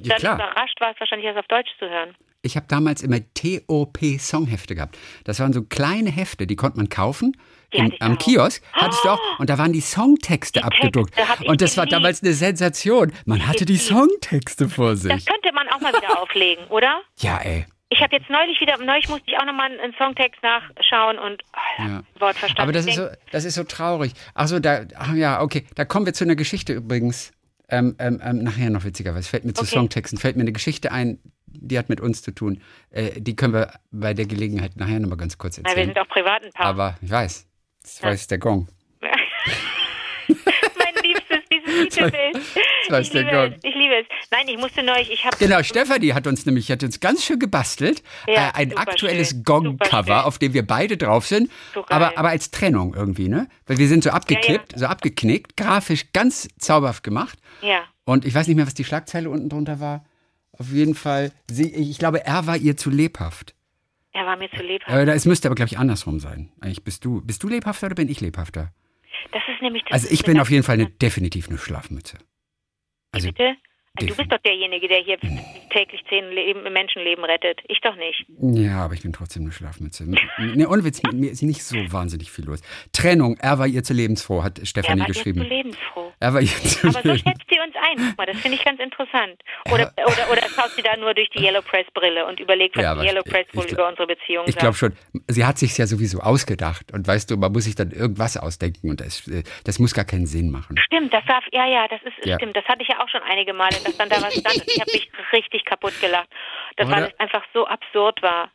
S1: Ja,
S3: dann
S1: klar.
S3: überrascht warst, wahrscheinlich erst auf Deutsch zu hören.
S1: Ich habe damals immer TOP-Songhefte gehabt. Das waren so kleine Hefte, die konnte man kaufen. Im,
S3: hatte ich
S1: am
S3: auch.
S1: Kiosk hattest du auch. Und da waren die Songtexte
S3: Die
S1: abgedruckt. Und das war damals eine Sensation. Man hatte die. Songtexte vor
S3: Das
S1: sich.
S3: könnte man auch mal wieder *laughs* auflegen, oder?
S1: Ja, ey.
S3: Ich habe jetzt neulich wieder, neulich musste ich auch nochmal einen Songtext nachschauen und oh,
S1: Ja.
S3: Wort verstanden.
S1: Aber das ist, so, das ist so traurig. Ach so, da, ach ja, okay. Da kommen wir zu einer Geschichte übrigens. Ähm, ähm, ähm, nachher noch witzigerweise. Fällt mir zu
S3: Okay.
S1: Songtexten, fällt mir eine Geschichte ein, die hat mit uns zu tun. Äh, die können wir bei der Gelegenheit nachher nochmal ganz kurz
S3: na, wir
S1: erzählen.
S3: sind auch privat ein Paar.
S1: Aber ich weiß, das weiß der Gong. *laughs*
S3: mein liebstes, dieses *laughs* Titelbild.
S1: weiß
S3: Ich
S1: der
S3: liebe
S1: Gott.
S3: es, ich liebe es. Nein, ich musste neulich, ich habe
S1: Genau, Stefanie hat uns nämlich hat uns ganz schön gebastelt.
S3: Ja,
S1: äh, ein aktuelles. Gong-Cover, auf dem wir beide drauf sind.
S3: So
S1: aber, aber als Trennung irgendwie, ne? Weil wir sind so abgekippt, so abgeknickt, grafisch ganz zauberhaft gemacht.
S3: ja.
S1: Und ich weiß nicht mehr, was die Schlagzeile unten drunter war. Auf jeden Fall, sie, ich glaube, er war ihr zu lebhaft.
S3: Er war mir zu lebhaft.
S1: Äh, es müsste aber, glaube ich, andersrum sein. Eigentlich bist du, bist du lebhafter oder bin ich lebhafter?
S3: Das ist nämlich das
S1: Also ich bin auf jeden Fall eine, definitiv eine Schlafmütze. Also
S3: Bitte? Du
S1: defin-
S3: bist doch derjenige, der hier täglich zehn Leben, Menschenleben rettet. Ich doch nicht.
S1: Ja, aber ich bin trotzdem eine Schlafmütze. Ne, ohne Witz, mit mir ist nicht so wahnsinnig viel los. Trennung, er war ihr zu lebensfroh, hat
S3: Er
S1: Stefanie
S3: war ihr
S1: geschrieben.
S3: zu lebensfroh.
S1: Er war ihr zu
S3: Aber so
S1: lebensfroh.
S3: schätzt sie uns ein. Guck mal, das finde ich ganz interessant. Oder, oder, oder schaut sie da nur durch die Yellow Press Brille und überlegt, was
S1: Ja,
S3: die Yellow
S1: ich-
S3: Press
S1: ich
S3: wohl über unsere Beziehung
S1: Ich
S3: sagt.
S1: glaube schon, sie hat sich ja sowieso ausgedacht. Und weißt du, man muss sich dann irgendwas ausdenken und das, äh, das muss gar keinen Sinn machen.
S3: Stimmt, das darf, ja, ja, das ist,
S1: Ja.
S3: stimmt. Das hatte ich ja auch schon einige Male, dass dann da was stand und ich habe mich richtig kaputt gelacht. Das, es einfach so absurd war.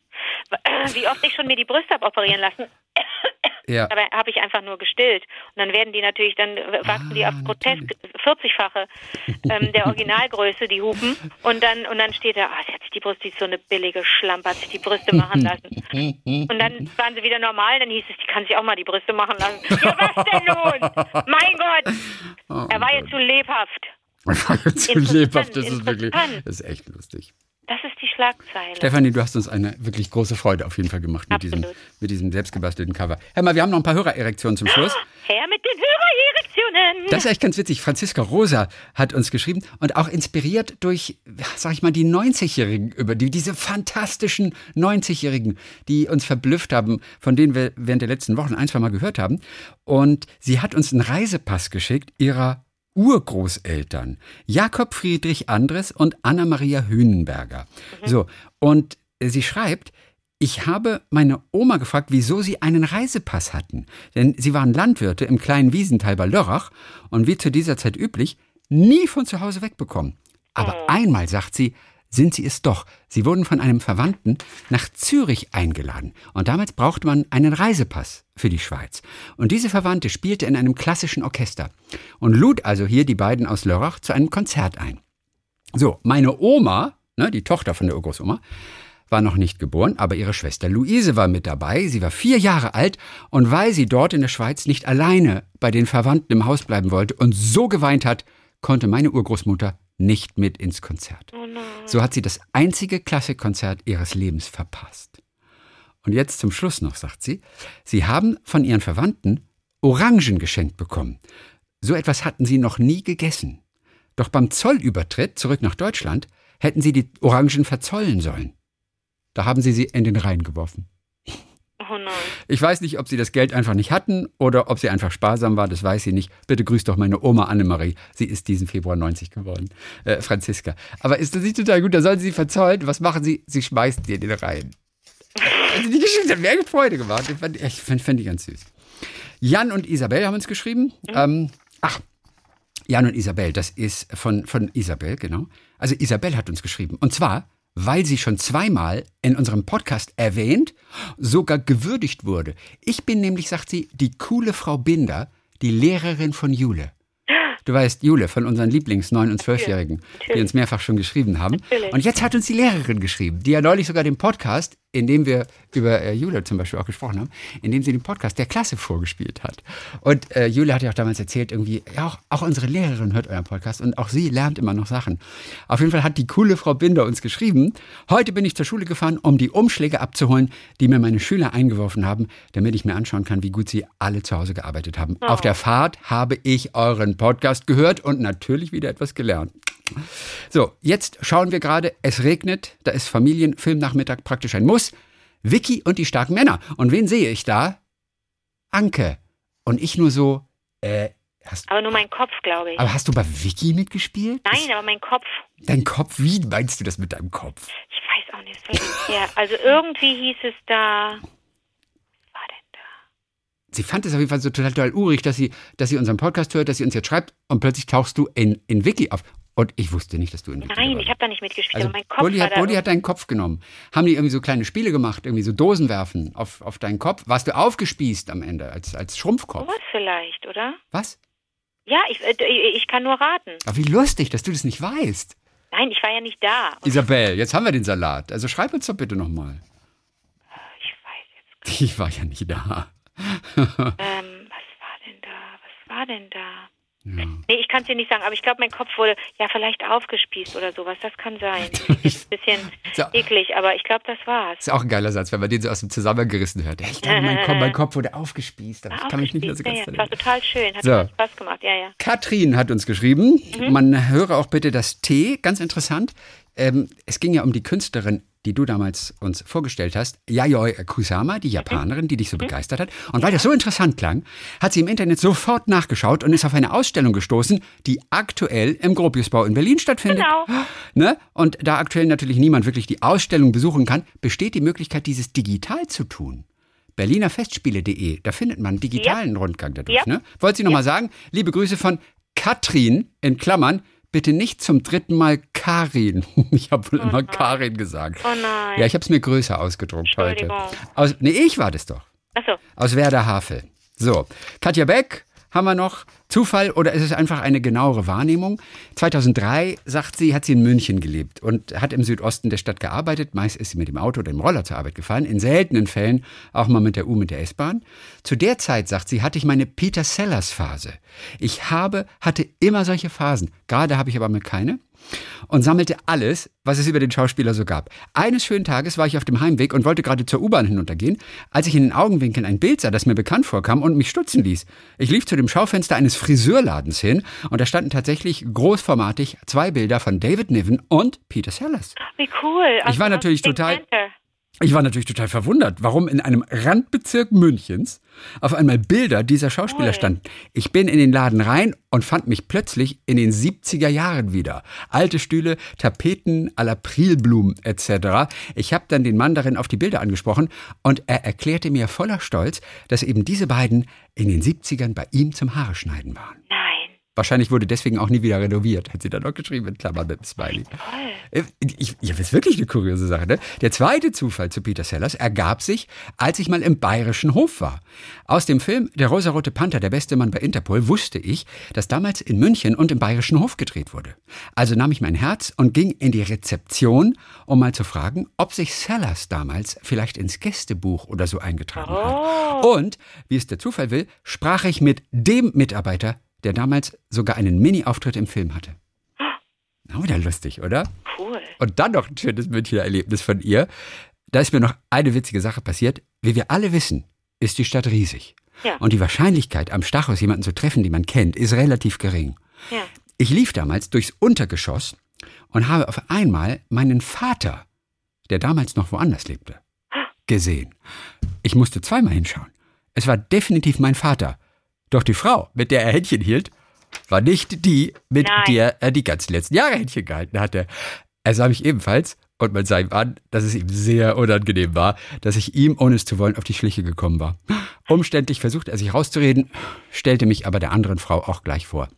S3: Wie oft ich schon mir die Brüste habe operieren lassen.
S1: Ja.
S3: Dabei habe ich einfach nur gestillt. Und dann werden die natürlich, dann wachsen die
S1: Ah,
S3: auf grotesk 40-fache ähm, der Originalgröße, die Hupen. Und dann, und dann steht da, ah, sie hat sich die Brüste, die ist so eine billige Schlampe, hat sich die Brüste machen lassen. Und dann waren sie wieder normal, dann hieß es, die kann sich auch mal die Brüste machen lassen. Ja, was denn nun? Mein Gott!
S1: Oh
S3: er war jetzt zu lebhaft.
S1: zu
S3: Interessant,
S1: lebhaft, das ist wirklich, das ist echt lustig.
S3: Das ist die Schlagzeile.
S1: Stefanie, du hast uns eine wirklich große Freude auf jeden Fall gemacht mit diesem, mit diesem selbstgebastelten Cover. Hör mal, wir haben noch ein paar Hörererektionen zum Schluss.
S3: Her mit den Hörererektionen!
S1: Das ist echt ganz witzig. Franziska Rosa hat uns geschrieben und auch inspiriert durch, sag ich mal, die 90-Jährigen, über die, diese fantastischen 90-Jährigen, die uns verblüfft haben, von denen wir während der letzten Wochen ein, zwei Mal gehört haben. Und sie hat uns einen Reisepass geschickt ihrer Urgroßeltern. Jakob Friedrich Andres und Anna-Maria Hünenberger. So. Und sie schreibt, ich habe meine Oma gefragt, wieso sie einen Reisepass hatten. Denn sie waren Landwirte im kleinen Wiesental bei Lörrach und wie zu dieser Zeit üblich, nie von zu Hause wegbekommen. Aber einmal, sagt sie, sind sie es doch. Sie wurden von einem Verwandten nach Zürich eingeladen. Und damals brauchte man einen Reisepass für die Schweiz. Und diese Verwandte spielte in einem klassischen Orchester und lud also hier die beiden aus Lörrach zu einem Konzert ein. So, meine Oma, ne, die Tochter von der Urgroßoma, war noch nicht geboren, aber ihre Schwester Luise war mit dabei. Sie war vier Jahre alt und weil sie dort in der Schweiz nicht alleine bei den Verwandten im Haus bleiben wollte und so geweint hat, konnte meine Urgroßmutter nicht mit ins Konzert. So hat sie das einzige Klassikkonzert ihres Lebens verpasst. Und jetzt zum Schluss noch, sagt sie, sie haben von ihren Verwandten Orangen geschenkt bekommen. So etwas hatten sie noch nie gegessen. Doch beim Zollübertritt zurück nach Deutschland hätten sie die Orangen verzollen sollen. Da haben sie sie in den Rhein geworfen.
S3: Oh nein.
S1: Ich weiß nicht, ob sie das Geld einfach nicht hatten oder ob sie einfach sparsam war, das weiß sie nicht. Bitte grüßt doch meine Oma Annemarie. Sie ist diesen Februar 90 geworden. Äh, Franziska. Aber ist das nicht total gut? Da sollen sie verzollen. Was machen sie? Sie schmeißen sie in den Rhein. Also die Geschichte hat mir echt Freude gemacht. Ich fand, ich fand, fand die ganz süß. Jan und Isabel haben uns geschrieben. Ähm, ach, Jan und Isabel, das ist von, von Isabel, genau. Also Isabel hat uns geschrieben. Und zwar, weil sie schon zweimal in unserem Podcast erwähnt, sogar gewürdigt wurde. Ich bin nämlich, sagt sie, die coole Frau Binder, die Lehrerin von Jule. Du weißt, Jule von unseren Lieblings-, 9- und 12-Jährigen, die uns mehrfach schon geschrieben haben.
S3: Natürlich.
S1: Und jetzt hat uns die Lehrerin geschrieben, die ja neulich sogar den Podcast, in dem wir über äh, Jule zum Beispiel auch gesprochen haben, in dem sie den Podcast der Klasse vorgespielt hat. Und äh, Jule hat ja auch damals erzählt, irgendwie, ja, auch, auch unsere Lehrerin hört euren Podcast und auch sie lernt immer noch Sachen. Auf jeden Fall hat die coole Frau Binder uns geschrieben, heute bin ich zur Schule gefahren, um die Umschläge abzuholen, die mir meine Schüler eingeworfen haben, damit ich mir anschauen kann, wie gut sie alle zu Hause gearbeitet haben. Auf der Fahrt habe ich euren Podcast gehört und natürlich wieder etwas gelernt. So, jetzt schauen wir gerade, es regnet, da ist Familienfilmnachmittag praktisch ein Muss. Vicky und die starken Männer. Und wen sehe ich da? Anke. Und ich nur so, äh, hast,
S3: Aber nur mein Kopf, glaube ich.
S1: aber hast du bei Vicky mitgespielt?
S3: Nein, aber mein Kopf.
S1: Dein Kopf, wie meinst du das mit deinem Kopf?
S3: Ich weiß auch nicht. Ja, also irgendwie hieß es da. Was war denn da?
S1: Sie fand es auf jeden Fall so total, total urig, dass sie, dass sie unseren Podcast hört, dass sie uns jetzt schreibt und plötzlich tauchst du in, in Wiki auf. Und ich wusste nicht, dass du in
S3: Nein,
S1: dabei
S3: ich habe da nicht mitgespielt,
S1: Also
S3: aber mein Kopf
S1: Bulli hat. Bulli hat deinen Kopf genommen. Haben die irgendwie so kleine Spiele gemacht, irgendwie so Dosen werfen auf, auf deinen Kopf? Warst du aufgespießt am Ende als, als Schrumpfkopf?
S3: Sowas vielleicht, oder?
S1: Was?
S3: Ja, ich, äh, ich kann nur raten.
S1: Aber wie lustig, dass du das nicht weißt.
S3: Nein, ich war ja nicht da.
S1: Isabel, jetzt haben wir den Salat. Also schreib uns doch bitte nochmal.
S3: ich weiß jetzt.
S1: Ich war ja nicht da. *laughs*
S3: Ähm, was war denn da? Was war denn da? Nee, ich kann es dir nicht sagen, aber ich glaube, mein Kopf wurde ja vielleicht aufgespießt oder sowas. Das kann sein. *laughs* Das ist ein bisschen
S1: So.
S3: eklig, aber ich glaube, das war's.
S1: Ist auch ein geiler Satz, wenn man den so aus dem Zusammenhang gerissen hört. Ich glaube, mein, Kopf, mein Kopf wurde aufgespießt, aber ich kann mich nicht mehr so ganz
S3: ja, ja, es war
S1: erinnern.
S3: total schön, hat
S1: So.
S3: Spaß gemacht, ja, ja.
S1: Katrin hat uns geschrieben,
S3: Mhm.
S1: man höre auch bitte das T, ganz interessant. Ähm, es ging ja um die Künstlerin, die du damals uns vorgestellt hast, Yayoi Kusama,
S3: Mhm.
S1: die Japanerin, die dich so begeistert hat. Und weil das so interessant klang, hat sie im Internet sofort nachgeschaut und ist auf eine Ausstellung gestoßen, die aktuell im Gropiusbau in Berlin stattfindet.
S3: Genau.
S1: Ne? Und da aktuell natürlich niemand wirklich die Ausstellung besuchen kann, besteht die Möglichkeit, dieses digital zu tun. BerlinerFestspiele.de, da findet man einen digitalen Rundgang dadurch.
S3: Ja.
S1: Ne? Wollte sie noch mal sagen, liebe Grüße von Katrin in Klammern, bitte nicht zum dritten Mal Karin. *laughs* Ich habe wohl immer Karin gesagt.
S3: Oh nein.
S1: Ja, ich habe es mir größer ausgedruckt heute. Aus, nee, ich war das doch.
S3: Achso,
S1: Aus Werder Havel. So, Katja Beck haben wir noch. Zufall oder ist es einfach eine genauere Wahrnehmung? 2003, sagt sie, hat sie in München gelebt und hat im Südosten der Stadt gearbeitet. Meist ist sie mit dem Auto oder dem Roller zur Arbeit gefahren. In seltenen Fällen auch mal mit der U, mit der S-Bahn. Zu der Zeit, sagt sie, hatte ich meine Peter Sellers Phase. Ich habe, hatte immer solche Phasen. Gerade habe ich aber mal keine und sammelte alles, was es über den Schauspieler so gab. Eines schönen Tages war ich auf dem Heimweg und wollte gerade zur U-Bahn hinuntergehen, als ich in den Augenwinkeln ein Bild sah, das mir bekannt vorkam und mich stutzen ließ. Ich lief zu dem Schaufenster eines Friseurladens hin und da standen tatsächlich großformatig zwei Bilder von David Niven und Peter Sellers.
S3: wie cool.
S1: Ich war
S3: Also,
S1: natürlich total-
S3: Panther.
S1: Ich war natürlich total verwundert, warum in einem Randbezirk Münchens auf einmal Bilder dieser Schauspieler standen. Ich bin in den Laden rein und fand mich plötzlich in den 70er Jahren wieder. Alte Stühle, Tapeten à la Prilblumen etc. Ich habe dann den Mann darin auf die Bilder angesprochen und er erklärte mir voller Stolz, dass eben diese beiden in den 70ern bei ihm zum Haare schneiden waren. Wahrscheinlich wurde deswegen auch nie wieder renoviert, hat sie dann noch geschrieben in Klammern mit dem Smiley. Äh, Ich, ja, das ist wirklich eine kuriose Sache. Ne? Der zweite Zufall zu Peter Sellers ergab sich, als ich mal im bayerischen Hof war. Aus dem Film Der rosarote Panther, der beste Mann bei Interpol, wusste ich, dass damals in München und im bayerischen Hof gedreht wurde. Also nahm ich mein Herz und ging in die Rezeption, um mal zu fragen, ob sich Sellers damals vielleicht ins Gästebuch oder so eingetragen hat. Und, wie es der Zufall will, sprach ich mit dem Mitarbeiter, der damals sogar einen Mini-Auftritt im Film hatte. Na, wieder lustig, oder?
S3: Cool.
S1: Und dann noch ein schönes Münchner Erlebnis von ihr. Da ist mir noch eine witzige Sache passiert. Wie wir alle wissen, ist die Stadt riesig.
S3: Ja.
S1: Und die Wahrscheinlichkeit, am Stachus jemanden zu treffen, den man kennt, ist relativ gering.
S3: Ja.
S1: Ich lief damals durchs Untergeschoss und habe auf einmal meinen Vater, der damals noch woanders lebte, gesehen. Ich musste zweimal hinschauen. Es war definitiv mein Vater. Doch die Frau, mit der er Händchen hielt, war nicht die, mit
S3: Nein.
S1: der er die ganzen letzten Jahre Händchen gehalten hatte. Er sah mich ebenfalls und man sah ihm an, dass es ihm sehr unangenehm war, dass ich ihm, ohne es zu wollen, auf die Schliche gekommen war. Umständlich versuchte er sich rauszureden, stellte mich aber der anderen Frau auch gleich vor.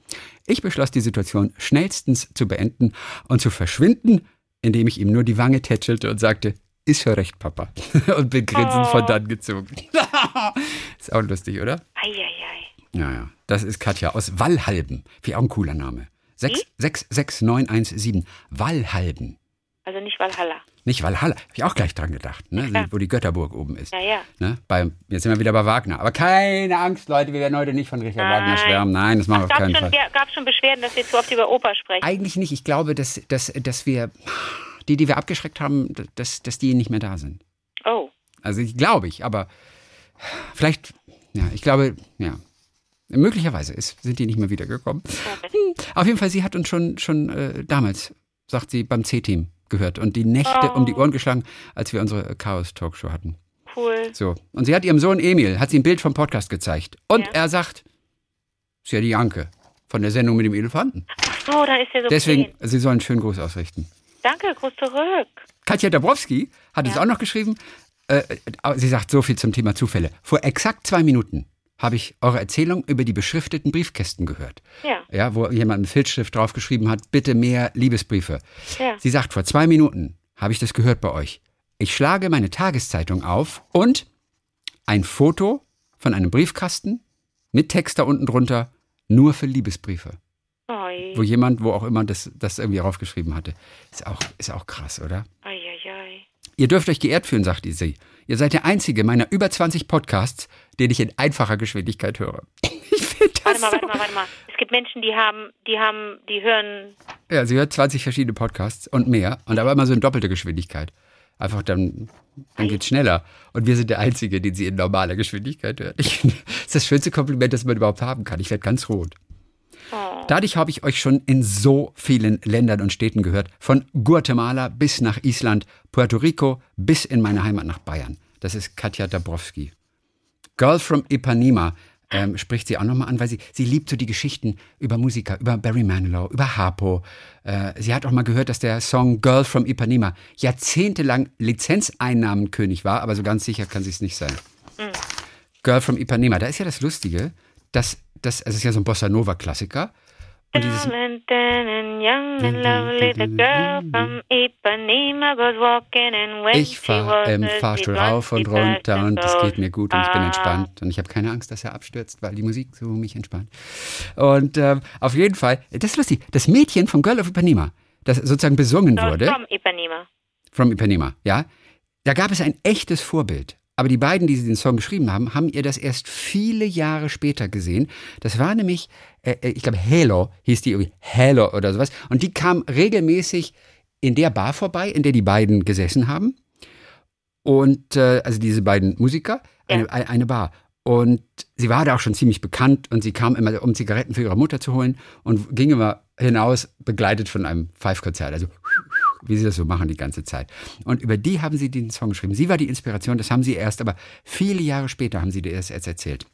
S1: Ich beschloss, die Situation schnellstens zu beenden und zu verschwinden, indem ich ihm nur die Wange tätschelte und sagte, ist schon recht, Papa. *laughs* Und bin grinsend von dann gezogen. *laughs* ist auch lustig, oder?
S3: Eieiei.
S1: Ja, ja. Das ist Katja aus Wallhalben. Wie auch ein cooler Name. 66917. Wallhalben.
S3: Also nicht Valhalla.
S1: Nicht Valhalla. Habe ich auch gleich dran gedacht, ne?
S3: klar.
S1: wo die Götterburg oben ist.
S3: Ja, ja.
S1: Ne? Bei, jetzt sind wir wieder bei Wagner. Aber keine Angst, Leute, wir werden heute nicht von Richard
S3: Nein.
S1: Wagner schwärmen. Nein, das machen wir auf
S3: Gab
S1: keinen
S3: schon,
S1: Fall.
S3: gab schon Beschwerden, dass wir zu oft über Oper sprechen.
S1: Eigentlich nicht. Ich glaube, dass, dass, dass wir, die, die wir abgeschreckt haben, dass, dass die nicht mehr da sind.
S3: Oh.
S1: Also ich glaube ich, aber vielleicht, ja, ich glaube, ja. Möglicherweise ist, sind die nicht mehr wiedergekommen. Hm, Auf jeden Fall, sie hat uns schon, schon äh, damals, sagt sie, beim C-Team gehört und die Nächte um die Ohren geschlagen, als wir unsere Chaos-Talkshow hatten.
S3: Cool.
S1: So. Und sie hat ihrem Sohn Emil, hat sie ein Bild vom Podcast gezeigt. Und
S3: Ja.
S1: er sagt, ist ja die Janke von der Sendung mit dem Elefanten.
S3: So, da ist ja so
S1: Deswegen,
S3: gesehen.
S1: sie sollen einen schönen Gruß ausrichten.
S3: Danke, Gruß zurück.
S1: Katja Dabrowski hat es
S3: Ja.
S1: auch noch geschrieben. Äh, äh, sie sagt so viel zum Thema Zufälle. Vor exakt zwei Minuten habe ich eure Erzählung über die beschrifteten Briefkästen gehört.
S3: Ja.
S1: Ja, wo jemand mit Filzschrift draufgeschrieben hat, bitte mehr Liebesbriefe.
S3: Ja.
S1: Sie sagt, vor zwei Minuten habe ich das gehört bei euch. Ich schlage meine Tageszeitung auf und ein Foto von einem Briefkasten mit Text da unten drunter, nur für Liebesbriefe.
S3: Oi.
S1: Wo jemand, wo auch immer das, das irgendwie raufgeschrieben hatte. Ist auch, ist auch krass, oder?
S3: Oi, oi, oi.
S1: Ihr dürft euch geehrt fühlen, sagt sie. Ihr seid der einzige meiner über 20 Podcasts, den ich in einfacher Geschwindigkeit höre. *laughs* Ich finde das
S3: Warte mal,
S1: so.
S3: warte mal, warte mal. Es gibt Menschen, die haben, die haben, die hören.
S1: Ja, sie hört 20 verschiedene Podcasts und mehr und aber immer so in doppelter Geschwindigkeit. Einfach dann, dann geht's schneller. Und wir sind der Einzige, den sie in normaler Geschwindigkeit hört. Ich, das *laughs* ist das schönste Kompliment, das man überhaupt haben kann. Ich werde ganz rot.
S3: Oh.
S1: Dadurch habe ich euch schon in so vielen Ländern und Städten gehört. Von Guatemala bis nach Island, Puerto Rico bis in meine Heimat nach Bayern. Das ist Katja Dabrowski. Girl from Ipanema ähm, spricht sie auch nochmal an, weil sie, sie liebt so die Geschichten über Musiker, über Barry Manilow, über Harpo. Äh, sie hat auch mal gehört, dass der Song Girl from Ipanema jahrzehntelang Lizenzeinnahmenkönig war, aber so ganz sicher kann sie es nicht sein. Girl from Ipanema, da ist ja das Lustige, dass das, also es ist ja so ein Bossa Nova Klassiker. Und dieses, ich fahre im
S3: a
S1: Fahrstuhl rauf und runter und es geht mir gut und ich bin entspannt und ich habe keine Angst, dass er abstürzt, weil die Musik so mich entspannt. Und ähm, auf jeden Fall, das ist lustig, das Mädchen von Girl of Ipanema, das sozusagen besungen
S3: So,
S1: wurde,
S3: From Ipanema.
S1: from Ipanema, ja, da gab es ein echtes Vorbild. Aber die beiden, die den Song geschrieben haben, haben ihr das erst viele Jahre später gesehen. Das war nämlich, äh, äh, ich glaube, Halo hieß die irgendwie, Halo oder sowas. Und die kam regelmäßig in der Bar vorbei, in der die beiden gesessen haben. Und, äh, also diese beiden Musiker, eine,
S3: Ja.
S1: eine, eine Bar. Und sie war da auch schon ziemlich bekannt und sie kam immer, um Zigaretten für ihre Mutter zu holen und ging immer hinaus, begleitet von einem Five-Konzert. Also wie sie das so machen die ganze Zeit. Und über die haben sie den Song geschrieben. Sie war die Inspiration, das haben sie erst, aber viele Jahre später haben sie dir das erst erzählt.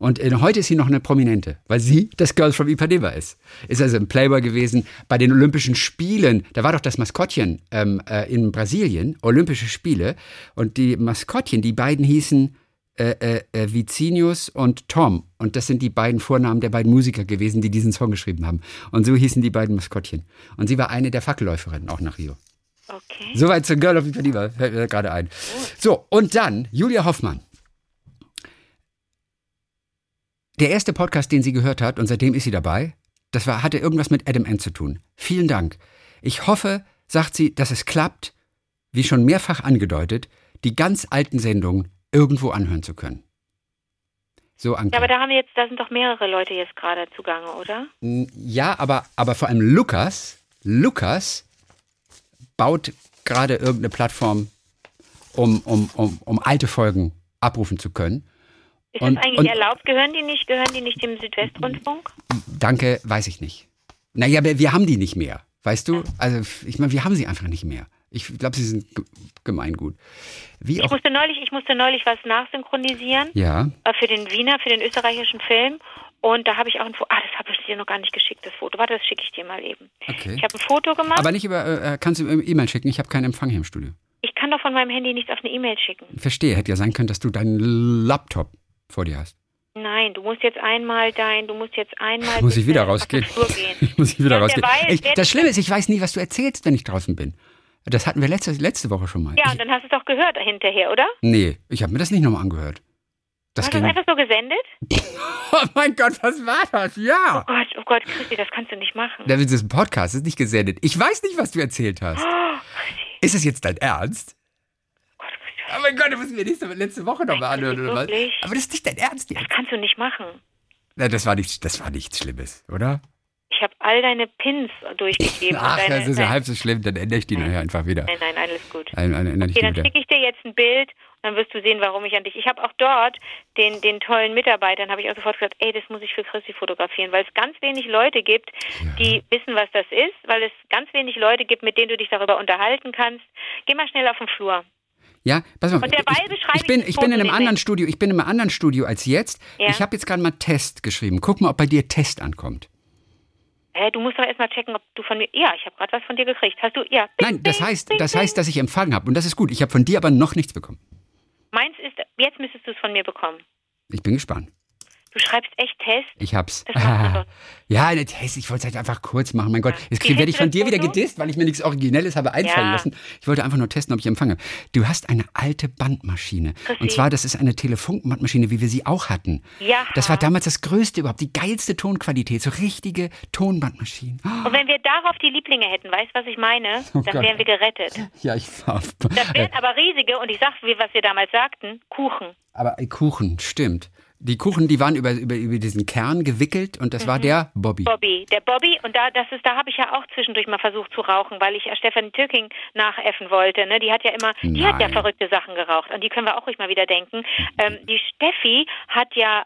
S1: Und äh, heute ist sie noch eine Prominente, weil sie das Girl from Ipanema ist. Ist also im Playboy gewesen. Bei den Olympischen Spielen, da war doch das Maskottchen ähm, äh, in Brasilien, Olympische Spiele. Und die Maskottchen, die beiden hießen äh, äh, äh, Vicinius und Tom. Und das sind die beiden Vornamen der beiden Musiker gewesen, die diesen Song geschrieben haben. Und so hießen die beiden Maskottchen. Und sie war eine der Fackelläuferinnen, auch nach Rio.
S3: Okay.
S1: Soweit zu Girl of Ipanema, fällt mir gerade ein. So, und dann Julia Hoffmann. Der erste Podcast, den sie gehört hat, und seitdem ist sie dabei, das war, hatte irgendwas mit Adam N zu tun. Vielen Dank. Ich hoffe, sagt sie, dass es klappt, wie schon mehrfach angedeutet, die ganz alten Sendungen irgendwo anhören zu können. So, Anke.
S3: Ja, aber da haben wir jetzt, da sind doch mehrere Leute jetzt gerade zugange, oder?
S1: Ja, aber, aber vor allem Lukas, Lukas baut gerade irgendeine Plattform, um, um, um, um alte Folgen abrufen zu können.
S3: Ist
S1: Und-
S3: das eigentlich
S1: und-
S3: erlaubt? Gehören die nicht, gehören die nicht dem Südwestrundfunk?
S1: Danke, weiß ich nicht. Naja, aber wir haben die nicht mehr. Weißt du? Also, ich meine, wir haben sie einfach nicht mehr. Ich glaube, sie sind ge- gemeingut. Wie
S3: Ich musste neulich, ich musste neulich was nachsynchronisieren
S1: Ja,
S3: äh, für den Wiener, für den österreichischen Film. Und da habe ich auch ein Foto. Ah, das habe ich dir noch gar nicht geschickt, das Foto. Warte, das schicke ich dir mal eben.
S1: okay.
S3: Ich habe ein Foto gemacht.
S1: Aber nicht über, äh, kannst du über E-Mail schicken? Ich habe keinen Empfang hier im Studio.
S3: ich kann doch von meinem Handy nichts auf eine E-Mail schicken.
S1: Verstehe, hätte ja sein können, dass du deinen Laptop vor dir hast.
S3: Nein, du musst jetzt einmal dein, du musst jetzt einmal.
S1: Muss ich wieder rausgehen?
S3: Gehen. *laughs*
S1: Muss ich wieder
S3: Ja,
S1: rausgehen? Ich, das
S3: ich-
S1: Schlimme ist, ich weiß nie, was du erzählst, wenn ich draußen bin. Das hatten wir letzte, letzte Woche schon mal.
S3: Ja,
S1: ich,
S3: und dann hast du es doch gehört hinterher, oder?
S1: nee, ich habe mir das nicht nochmal angehört. Das
S3: Hast du das einfach so gesendet? *laughs*
S1: Oh mein Gott, was war das? Ja.
S3: Oh Gott, oh Gott, Christi, das kannst du nicht machen.
S1: Das ist ein Podcast, das ist nicht gesendet. Ich weiß nicht, was du erzählt hast.
S3: Oh,
S1: Ist es jetzt dein Ernst?
S3: Gott, Christi,
S1: Oh mein Gott, du musst mir nächste, letzte Woche nochmal anhören, oder was? Aber das ist nicht dein Ernst jetzt.
S3: das kannst du nicht machen.
S1: Na, das war nicht, das war nichts Schlimmes, oder?
S3: Ich habe all deine Pins durchgegeben.
S1: Ach,
S3: deine,
S1: das ist ja halb so schlimm, dann ändere ich die nachher einfach wieder.
S3: nein, nein, alles gut.
S1: Ein, ein, ich
S3: Okay, dann schicke ich dir jetzt ein Bild und dann wirst du sehen, warum ich an dich. Ich habe auch dort den, den tollen Mitarbeitern, habe ich auch sofort gesagt, ey, das muss ich für Christi fotografieren, weil es ganz wenig Leute gibt, die wissen, was das ist, weil es ganz wenig Leute gibt, mit denen du dich darüber unterhalten kannst. Geh mal schnell auf den Flur.
S1: Ja, pass mal.
S3: Und derweil
S1: ich,
S3: beschreibe
S1: ich bin,
S3: ich
S1: bin in einem anderen. Studio. Ich bin in einem anderen Studio als jetzt.
S3: Ja.
S1: Ich habe jetzt gerade mal Test geschrieben. Guck mal, ob bei dir Test ankommt.
S3: Hä, du musst doch erstmal checken, ob du von mir. Ja, ich habe gerade was von dir gekriegt. Hast du. Ja.
S1: Nein, das heißt, das heißt, dass ich empfangen habe. Und das ist gut. Ich habe von dir aber noch nichts bekommen.
S3: Meins ist, jetzt müsstest du es von mir bekommen.
S1: Ich bin gespannt.
S3: Du schreibst echt Test?
S1: Ich hab's.
S3: Doch. *laughs*
S1: ja, eine Test. Ich wollte es halt einfach kurz machen. Mein Gott, jetzt
S3: Wie
S1: werde ich von dir wieder gedisst, weil ich mir nichts Originelles habe einfallen
S3: Ja.
S1: lassen. Ich wollte einfach nur testen, ob ich empfange. Du hast eine alte Bandmaschine.
S3: Chrissy.
S1: Und zwar, das ist eine Telefunkenbandmaschine, wie wir sie auch hatten.
S3: Ja.
S1: Das war damals das Größte überhaupt, die geilste Tonqualität, so richtige Tonbandmaschinen.
S3: Und wenn wir darauf die Lieblinge hätten, weißt du, was ich meine? *laughs*
S1: Oh
S3: dann
S1: Gott.
S3: wären wir gerettet.
S1: ja, ich war.
S3: Das wären aber riesige, und ich sag, wie was wir damals sagten, Kuchen.
S1: Aber äh, Kuchen, stimmt. Die Kuchen, die waren über, über, über diesen Kern gewickelt und das war
S3: Mhm.
S1: der Bobby.
S3: Bobby, der Bobby, und da, das ist, da habe ich ja auch zwischendurch mal versucht zu rauchen, weil ich ja Stefanie Türking nachäffen wollte. Ne? Die hat ja immer, die hat ja verrückte Sachen geraucht, an die können wir auch ruhig mal wieder denken. Ähm, die Steffi hat ja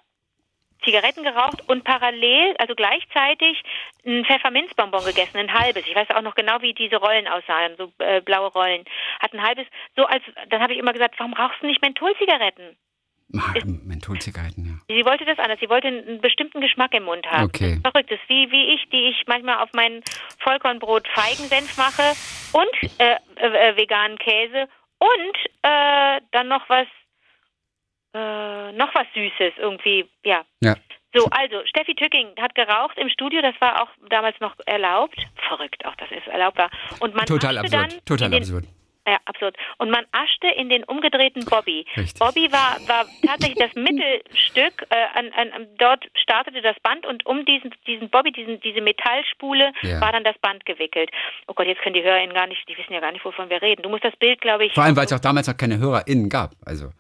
S3: Zigaretten geraucht und parallel, also gleichzeitig, ein Pfefferminzbonbon gegessen, ein halbes. Ich weiß auch noch genau, wie diese Rollen aussahen, so äh, blaue Rollen. Hat ein halbes, so als, dann habe ich immer gesagt, warum rauchst du nicht Mentholzigaretten?
S1: Mentholzigaretten, ja.
S3: Sie wollte das anders. Sie wollte einen bestimmten Geschmack im Mund haben.
S1: Okay.
S3: Verrückt. Das ist wie, wie ich, die ich manchmal auf mein Vollkornbrot Feigensenf mache und äh, äh, äh, veganen Käse und äh, dann noch was, äh, noch was Süßes irgendwie, ja.
S1: Ja.
S3: So, also Steffi Tücking hat geraucht im Studio, das war auch damals noch erlaubt. Verrückt, auch das ist erlaubt war. Und man
S1: Total absurd.
S3: dann
S1: Total absurd.
S3: Ja, absurd. Und man aschte in den umgedrehten Bobby.
S1: Richtig.
S3: Bobby war, war tatsächlich das Mittelstück. Äh, an, an- dort startete das Band und um diesen, diesen Bobby, diesen, diese Metallspule,
S1: Ja.
S3: war dann das Band gewickelt. Oh Gott, jetzt können die HörerInnen gar nicht, die wissen ja gar nicht, wovon wir reden. Du musst das Bild, glaube ich.
S1: Vor allem, weil es auch damals noch keine HörerInnen gab. Also.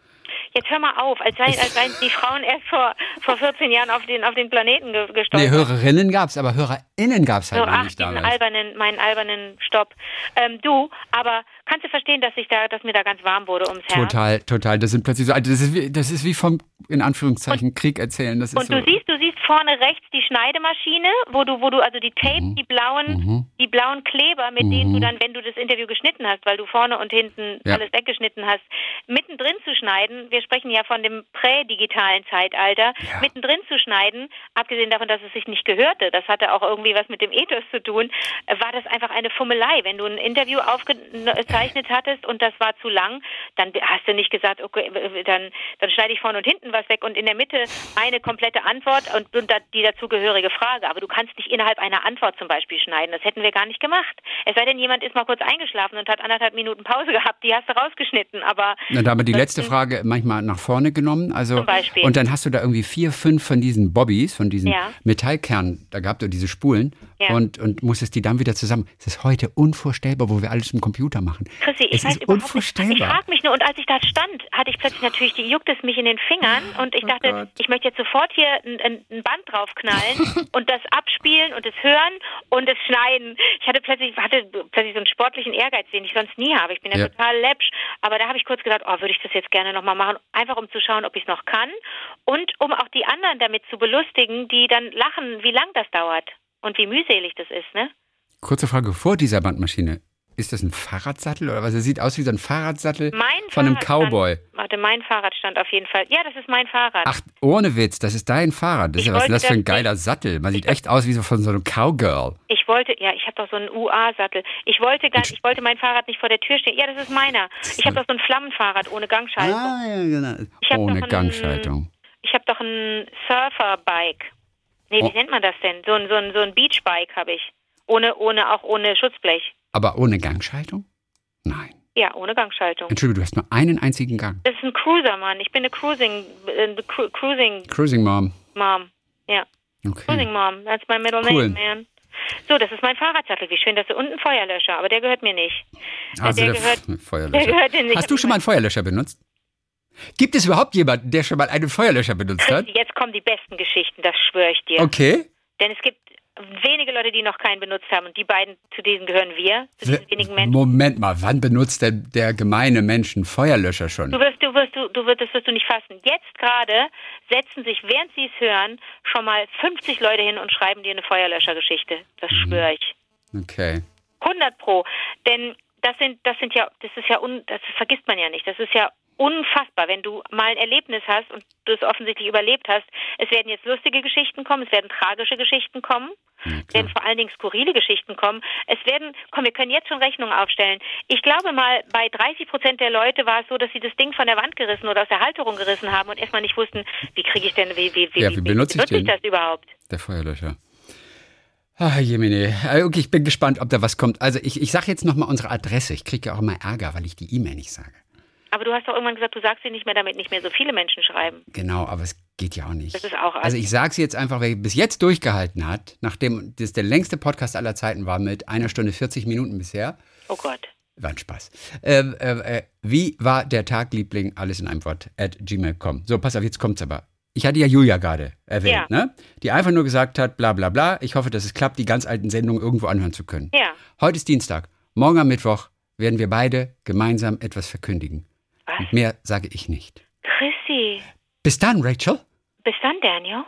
S3: Jetzt hör mal auf, als, sei, als seien die Frauen erst vor, vor 14 Jahren auf den, auf den Planeten ge
S1: Nee. Hörerinnen gab es, aber HörerInnen gab es halt noch
S3: ach,
S1: nicht damals.
S3: albernen, meinen albernen Stopp. Ähm, du, aber kannst du verstehen, dass ich da, dass mir da ganz warm wurde ums Herz?
S1: Total, total. Das sind plötzlich so, also das ist wie, das ist wie vom, in Anführungszeichen, Krieg erzählen. Das ist
S3: Und
S1: so.
S3: du siehst, du siehst vorne rechts die Schneidemaschine, wo du, wo du also die Tapes,
S1: Mhm.
S3: die blauen, die blauen Kleber, mit denen du dann, wenn du das Interview geschnitten hast, weil du vorne und hinten
S1: Ja.
S3: alles weggeschnitten hast, mittendrin zu schneiden. Wir sprechen ja von dem prädigitalen Zeitalter.
S1: Ja.
S3: Mittendrin zu schneiden, abgesehen davon, dass es sich nicht gehörte, das hatte auch irgendwie was mit dem Ethos zu tun, äh, war das einfach eine Fummelei. Wenn du ein Interview aufgezeichnet hattest und das war zu lang, dann hast du nicht gesagt, okay, dann, dann schneide ich vorne und hinten was weg und in der Mitte eine komplette Antwort und, die dazugehörige Frage. Aber du kannst nicht innerhalb einer Antwort zum Beispiel schneiden. Das hätten wir gar nicht gemacht. Es sei denn, jemand ist mal kurz eingeschlafen und hat anderthalb Minuten Pause gehabt. Die hast du rausgeschnitten. Aber
S1: Na, da haben wir die letzte Frage manchmal nach vorne genommen. Also,
S3: Zum Beispiel.
S1: Und dann hast du da irgendwie vier, fünf von diesen Bobbys, von diesen
S3: Ja.
S1: Metallkernen, da gab es diese Spulen
S3: Ja.
S1: und, und musstest die dann wieder zusammen. Es ist heute unvorstellbar, wo wir alles im Computer machen.
S3: Chrissy, ich
S1: es
S3: weiß
S1: ist
S3: überhaupt nicht. Ich
S1: unvorstellbar.
S3: frage mich nur, und als ich da stand, hatte ich plötzlich natürlich, die juckt es mich in den Fingern und ich
S1: Oh
S3: dachte,
S1: Gott.
S3: ich möchte jetzt sofort hier ein, ein, ein Band draufknallen *laughs* und das abspielen und es hören und es schneiden. Ich hatte plötzlich, hatte plötzlich so einen sportlichen Ehrgeiz, den ich sonst nie habe. Ich bin ja,
S1: Ja.
S3: total läppsch, aber da habe ich kurz gedacht, oh, würde ich das jetzt gerne nochmal machen, einfach um zu schauen, ob ich es noch kann und um auch die anderen damit zu belustigen, die dann lachen, wie lang das dauert und wie mühselig das ist, ne?
S1: Kurze Frage vor dieser Bandmaschine. Ist das ein Fahrradsattel oder was? Es sieht aus wie so ein Fahrradsattel
S3: Mein
S1: von einem
S3: Fahrrad
S1: Cowboy.
S3: Stand, warte, mein Fahrrad stand auf jeden Fall. Ja, das ist mein Fahrrad.
S1: Ach, ohne Witz, das ist dein Fahrrad. Das ist ja was ist das für ein geiler Sattel. Man sieht echt aus wie so von so einem Cowgirl.
S3: Ich wollte, ja, ich habe doch so einen UA-Sattel. Ich wollte gar, ich wollte mein Fahrrad nicht vor der Tür stehen. Ja, das ist meiner. Ich habe doch so ein Flammenfahrrad ohne Gangschaltung.
S1: Ah, ja, genau. Ohne
S3: doch einen-
S1: Gangschaltung.
S3: Ich habe doch ein Surferbike. Nee, wie
S1: Oh.
S3: nennt man das denn? So ein, so ein, so ein Beachbike habe ich. Ohne, ohne, auch ohne Schutzblech.
S1: Aber ohne Gangschaltung? Nein.
S3: Ja, ohne Gangschaltung.
S1: Entschuldigung, du hast nur einen einzigen Gang.
S3: Das ist ein Cruiser, Mann. Ich bin eine Cruising, äh, Cru Cruising
S1: Cruising Mom.
S3: Mom. Ja. Cruising
S1: Okay.
S3: Mom. That's my middle
S1: Cool.
S3: name, man. So, das ist mein Fahrradsattel. Wie schön, dass du unten Feuerlöscher, aber der gehört mir nicht.
S1: Also
S3: der
S1: der,
S3: gehört- *laughs*
S1: Feuerlöscher.
S3: der gehört dir nicht.
S1: Hast du schon mal einen Feuerlöscher benutzt? Gibt es überhaupt jemanden, der schon mal einen Feuerlöscher benutzt hat?
S3: Jetzt kommen die besten Geschichten, das schwöre ich dir.
S1: Okay.
S3: Denn es gibt wenige Leute, die noch keinen benutzt haben und die beiden, zu diesen gehören wir, zu diesen wenigen Menschen.
S1: Moment mal, wann benutzt denn der gemeine Mensch einen Feuerlöscher schon?
S3: Du wirst, du wirst, du, du wirst, das wirst du nicht fassen. Jetzt gerade setzen sich, während sie es hören, schon mal 50 Leute hin und schreiben dir eine Feuerlöschergeschichte. Das
S1: Mhm.
S3: schwöre ich.
S1: Okay.
S3: 100 pro. Denn das sind, das sind ja, das ist ja, un, das vergisst man ja nicht. Das ist ja unfassbar, wenn du mal ein Erlebnis hast und du es offensichtlich überlebt hast. Es werden jetzt lustige Geschichten kommen, es werden tragische Geschichten kommen, es werden vor allen Dingen skurrile Geschichten kommen. Es werden, komm, wir können jetzt schon Rechnungen aufstellen. Ich glaube mal, bei 30 Prozent der Leute war es so, dass sie das Ding von der Wand gerissen oder aus der Halterung gerissen haben und erstmal nicht wussten, wie kriege ich denn, wie, wie, wie,
S1: Ja, wie benutze ich den?
S3: das überhaupt?
S1: Der Feuerlöscher. Ah, Jemine. Okay, ich bin gespannt, ob da was kommt. Also ich, ich sage jetzt nochmal unsere Adresse. Ich kriege ja auch immer Ärger, weil ich die E-Mail nicht sage.
S3: Aber du hast doch irgendwann gesagt, du sagst sie nicht mehr, damit nicht mehr so viele Menschen schreiben.
S1: Genau, aber es geht ja auch nicht.
S3: Das ist auch
S1: Also ich sage sie jetzt einfach, wer bis jetzt durchgehalten hat, nachdem das der längste Podcast aller Zeiten war mit einer Stunde 40 Minuten bisher.
S3: Oh Gott.
S1: War ein Spaß. Ähm, äh, äh, wie war der Tag, Liebling? Alles in einem Wort. At gmail.com. So, pass auf, jetzt kommt's aber. Ich hatte ja Julia gerade erwähnt,
S3: Ja.
S1: ne? Die einfach nur gesagt hat, bla bla bla. Ich hoffe, dass es klappt, die ganz alten Sendungen irgendwo anhören zu können.
S3: Ja.
S1: Heute ist Dienstag. Morgen am Mittwoch werden wir beide gemeinsam etwas verkündigen.
S3: Was?
S1: Und mehr sage ich nicht.
S3: Chrissy.
S1: Bis dann, Rachel.
S3: Bis dann, Daniel.